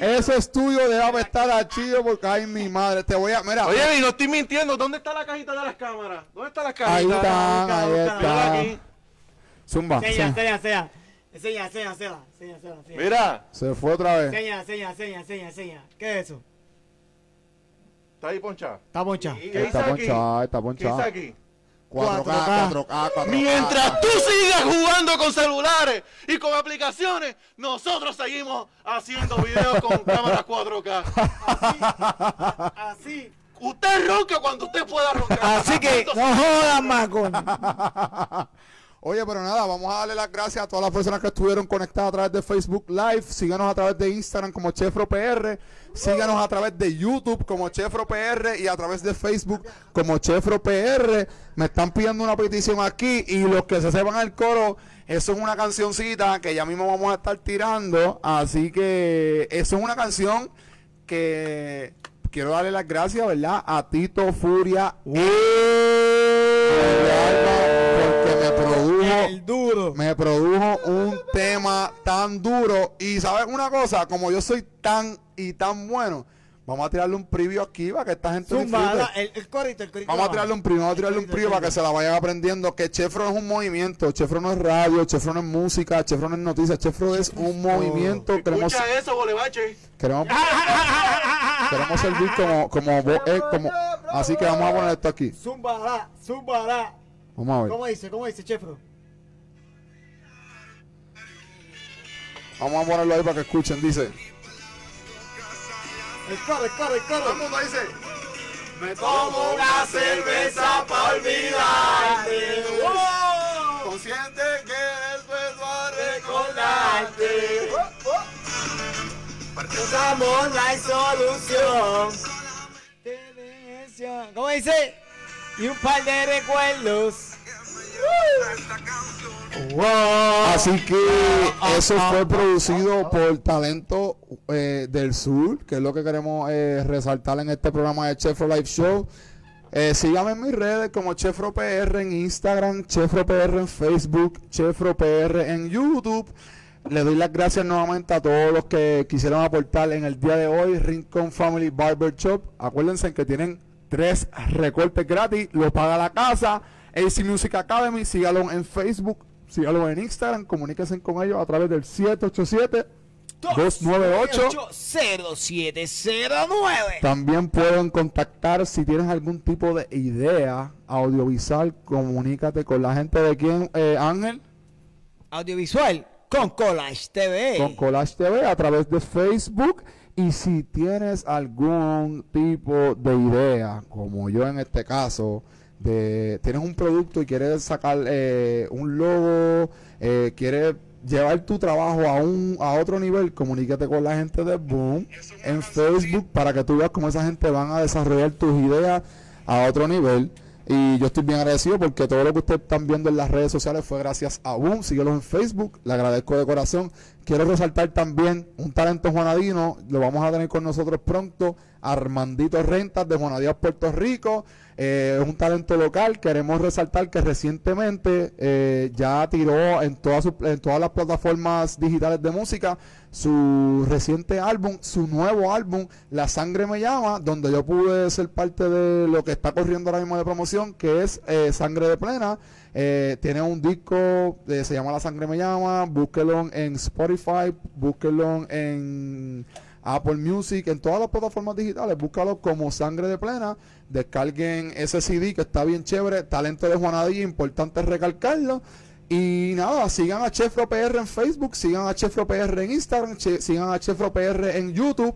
Ese estudio debe apestar a chivo porque ay mi madre. Te voy a. Mira, Oye, y no estoy mintiendo. ¿Dónde está la cajita de las cámaras? ¿Dónde está la cajita? ahí están, ahí está. aquí. Zumba. Enseña, sí. enseña, enseña. Enseña, enseña, enseña, enseña, enseña, enseña. Mira, Se fue otra vez. Enseña, enseña, enseña, enseña, enseña. ¿Qué es eso? Está ahí ponchada. Está poncha. ¿Qué dice Está aquí? ponchada, está ¿Qué ponchada. dice aquí? 4K, 4K. 4K, 4K. Mientras tú sigas jugando con celulares y con aplicaciones, nosotros seguimos haciendo videos con cámaras 4K. Así. Usted ronca cuando usted pueda roncar. Así que no jodan más con. Oye, pero nada, vamos a darle las gracias a todas las personas que estuvieron conectadas a través de Facebook Live. Síganos a través de Instagram como Chefro PR. Síganos a través de YouTube como Chefro PR y a través de Facebook como Chefro PR. Me están pidiendo una petición aquí y los que se sepan el coro, eso es una cancioncita que ya mismo vamos a estar tirando. Así que eso es una canción que quiero darle las gracias, ¿verdad? A Tito Furia. El duro. me produjo un tema tan duro. Y sabes una cosa, como yo soy tan y tan bueno, vamos a tirarle un preview aquí para que esta gente Zumba, el, el corito, el corito. Vamos a tirarle un preview, vamos a tirarle un preview para que se la vayan aprendiendo. Que Chefro es un movimiento, Chefro no es radio, Chefro no es música, Chefro no es noticias, Chefro es un movimiento. Queremos, Escucha eso, Bolevache. queremos, queremos servir como, eh, como, así que vamos a poner esto aquí. Zumba, zumba. Vamos a ver. ¿Cómo dice? ¿Cómo dice, Chefro? Vamos a ponerlo ahí para que escuchen. Dice. El coro, el mundo dice. Me Como una cerveza pa' olvidarte. ¡Oh! Consciente que después va a Recordarte. Buscamos la solución. Demencia. ¿Cómo dice? Y un par de recuerdos. Así que eso fue producido por Talento eh, del Sur, que es lo que queremos eh, resaltar en este programa de Chefro Live Show. Eh, síganme en mis redes como Chefro PR en Instagram, Chefro PR en Facebook, Chefro PR en YouTube. Le doy las gracias nuevamente a todos los que quisieron aportar en el día de hoy. Rincon Family Barber Shop. Acuérdense que tienen tres recortes gratis. Lo paga la casa. AC Music Academy. Sígalo en Facebook. Sígalo en Instagram. Comuníquense con ellos a través del 787 298 0709. También pueden contactar si tienes algún tipo de idea audiovisual. Comunícate con la gente de quién, eh, Ángel. Audiovisual con Collage TV. con Collage TV a través de Facebook. Y si tienes algún tipo de idea, como yo en este caso, de tienes un producto y quieres sacar eh, un logo, eh, quieres llevar tu trabajo a un a otro nivel, comunícate con la gente de Boom en Facebook para que tú veas cómo esa gente van a desarrollar tus ideas a otro nivel. Y yo estoy bien agradecido porque todo lo que ustedes están viendo en las redes sociales fue gracias a Boom. Síguelos en Facebook, le agradezco de corazón. Quiero resaltar también un talento juanadino, lo vamos a tener con nosotros pronto, Armandito Rentas de Juanadías, Puerto Rico. Eh, es un talento local. Queremos resaltar que recientemente eh, ya tiró en todas, sus- en todas las plataformas digitales de música su reciente álbum, su nuevo álbum, La Sangre Me Llama, donde yo pude ser parte de lo que está corriendo ahora mismo de promoción, que es eh, Sangre de Plena. Eh, tiene un disco, eh, se llama La Sangre Me Llama, búsquelo en Spotify, búsquelo en Apple Music, en todas las plataformas digitales. Búscalo como Sangre de Plena. Descarguen ese CD que está bien chévere. Talento de Juanadilla, importante recalcarlo. Y nada, sigan a Chefro PR en Facebook, sigan a Chefro PR en Instagram, sigan a Chefro PR en YouTube.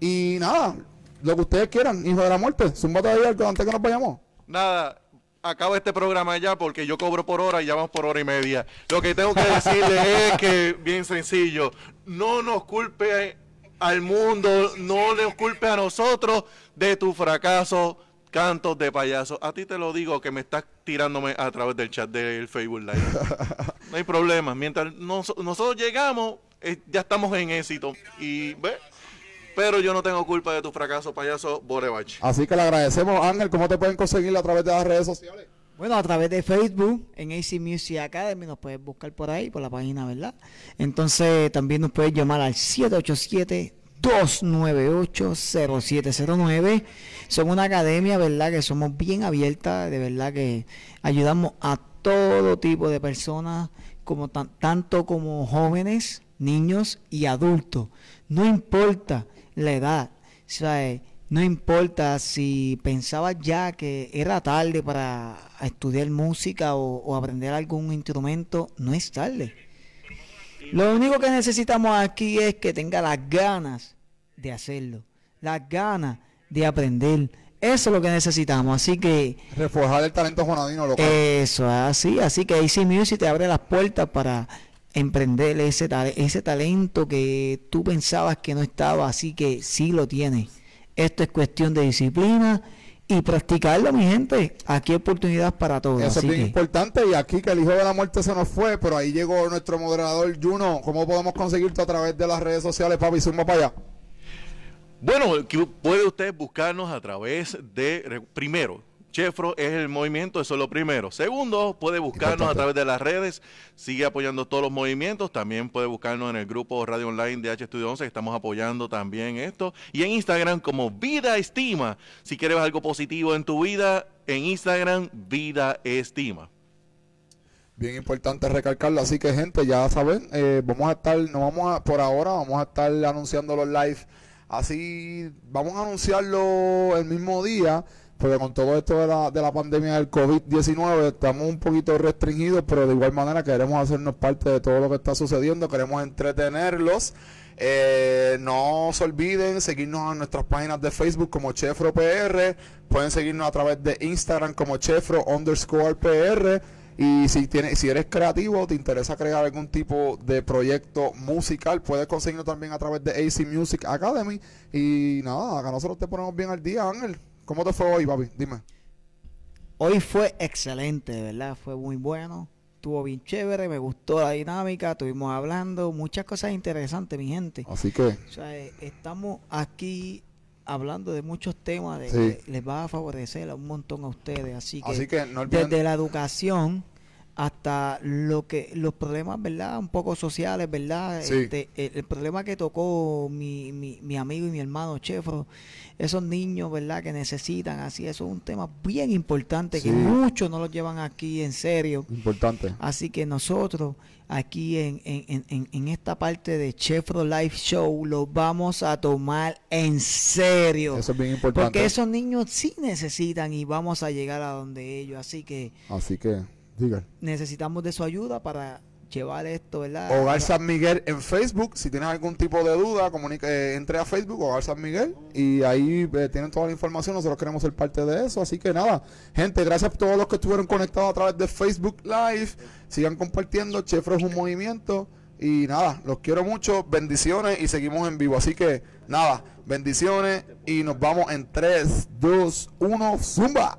Y nada, lo que ustedes quieran, hijo de la muerte. Zúmbate ahí algo antes que nos vayamos. Nada, acaba este programa ya porque yo cobro por hora y ya vamos por hora y media. Lo que tengo que decirle es que, bien sencillo, no nos culpe al mundo, no nos culpe a nosotros de tu fracaso, cantos de payaso. A ti te lo digo que me estás tirándome a través del chat del Facebook Live. No hay problema. Mientras nos- nosotros llegamos, eh, ya estamos en éxito. Y ve, pero yo no tengo culpa de tu fracaso, payaso Borevach. Así que le agradecemos, Ángel. ¿Cómo te pueden conseguir a través de las redes sociales? Bueno, a través de Facebook, en AC Music Academy, nos puedes buscar por ahí, por la página, ¿verdad? Entonces, también nos puedes llamar al 787-298-0709. Somos una academia, ¿verdad? Que somos bien abiertas, de verdad que ayudamos a todo tipo de personas, como tan- tanto como jóvenes, niños y adultos. No importa la edad, ¿sabes? No importa si pensabas ya que era tarde para estudiar música o, o aprender algún instrumento, no es tarde. Lo único que necesitamos aquí es que tenga las ganas de hacerlo, las ganas de aprender. Eso es lo que necesitamos. Así que Reforjar el talento juanadino local. eso, así, así que AC Music te abre las puertas para emprender ese, ese talento que tú pensabas que no estaba, así que sí lo tienes. Esto es cuestión de disciplina y practicarlo, mi gente. Aquí hay oportunidad para todos. Eso es bien que, importante. Y aquí que el hijo de la muerte se nos fue, pero ahí llegó nuestro moderador Juno. ¿Cómo podemos conseguirte a través de las redes sociales, papi? Zumba para allá. Bueno, puede usted buscarnos a través de, primero, Chefro es el movimiento, eso es lo primero. Segundo, puede buscarnos a través de las redes, sigue apoyando todos los movimientos, también puede buscarnos en el grupo Radio Online de H Studio 11, que estamos apoyando también esto, y en Instagram como Vida Estima. Si quieres algo positivo en tu vida, en Instagram, Vida Estima. Bien importante recalcarlo. Así que, gente, ya saben, eh, vamos a estar, no vamos a, por ahora, vamos a estar anunciando los live. Así, vamos a anunciarlo el mismo día, porque con todo esto de la, de la pandemia del COVID-19 estamos un poquito restringidos, pero de igual manera queremos hacernos parte de todo lo que está sucediendo, queremos entretenerlos. Eh, no se olviden seguirnos en nuestras páginas de Facebook como Chefro PR. Pueden seguirnos a través de Instagram como Chefro underscore PR. Y si tienes, si eres creativo, te interesa crear algún tipo de proyecto musical, puedes conseguirlo también a través de AC Music Academy. Y nada, acá nosotros te ponemos bien al día, Ángel. ¿Cómo te fue hoy, papi? Dime. Hoy fue excelente, de verdad, fue muy bueno. Estuvo bien chévere, me gustó la dinámica, estuvimos hablando, muchas cosas interesantes, mi gente. Así que, O sea, eh, estamos aquí hablando de muchos temas de Sí. que les va a favorecer a un montón a ustedes. Así que, así que no olviden. desde la educación hasta lo que los problemas, ¿verdad? Un poco sociales, ¿verdad? Sí. Este, el, el problema que tocó mi, mi, mi amigo y mi hermano Chefro, esos niños, ¿verdad? Que necesitan, así, eso es un tema bien importante Sí. que muchos no lo llevan aquí en serio. Importante. Así que nosotros aquí en, en, en- en, en esta parte de Chefro Live Show lo vamos a tomar en serio. Eso es bien importante. Porque esos niños sí necesitan y vamos a llegar a donde ellos. Así que Así que, diga. necesitamos de su ayuda para llevar esto, ¿verdad? Hogar San Miguel en Facebook. Si tienes algún tipo de duda, comunica, eh, entre a Facebook, Hogar San Miguel, y ahí eh, tienen toda la información. Nosotros queremos ser parte de eso. Así que nada, gente, gracias a todos los que estuvieron conectados a través de Facebook Live. Sigan compartiendo. Chefro es un movimiento. Y nada, los quiero mucho. Bendiciones y seguimos en vivo. Así que nada, bendiciones y nos vamos en 3, 2, 1, Zumba.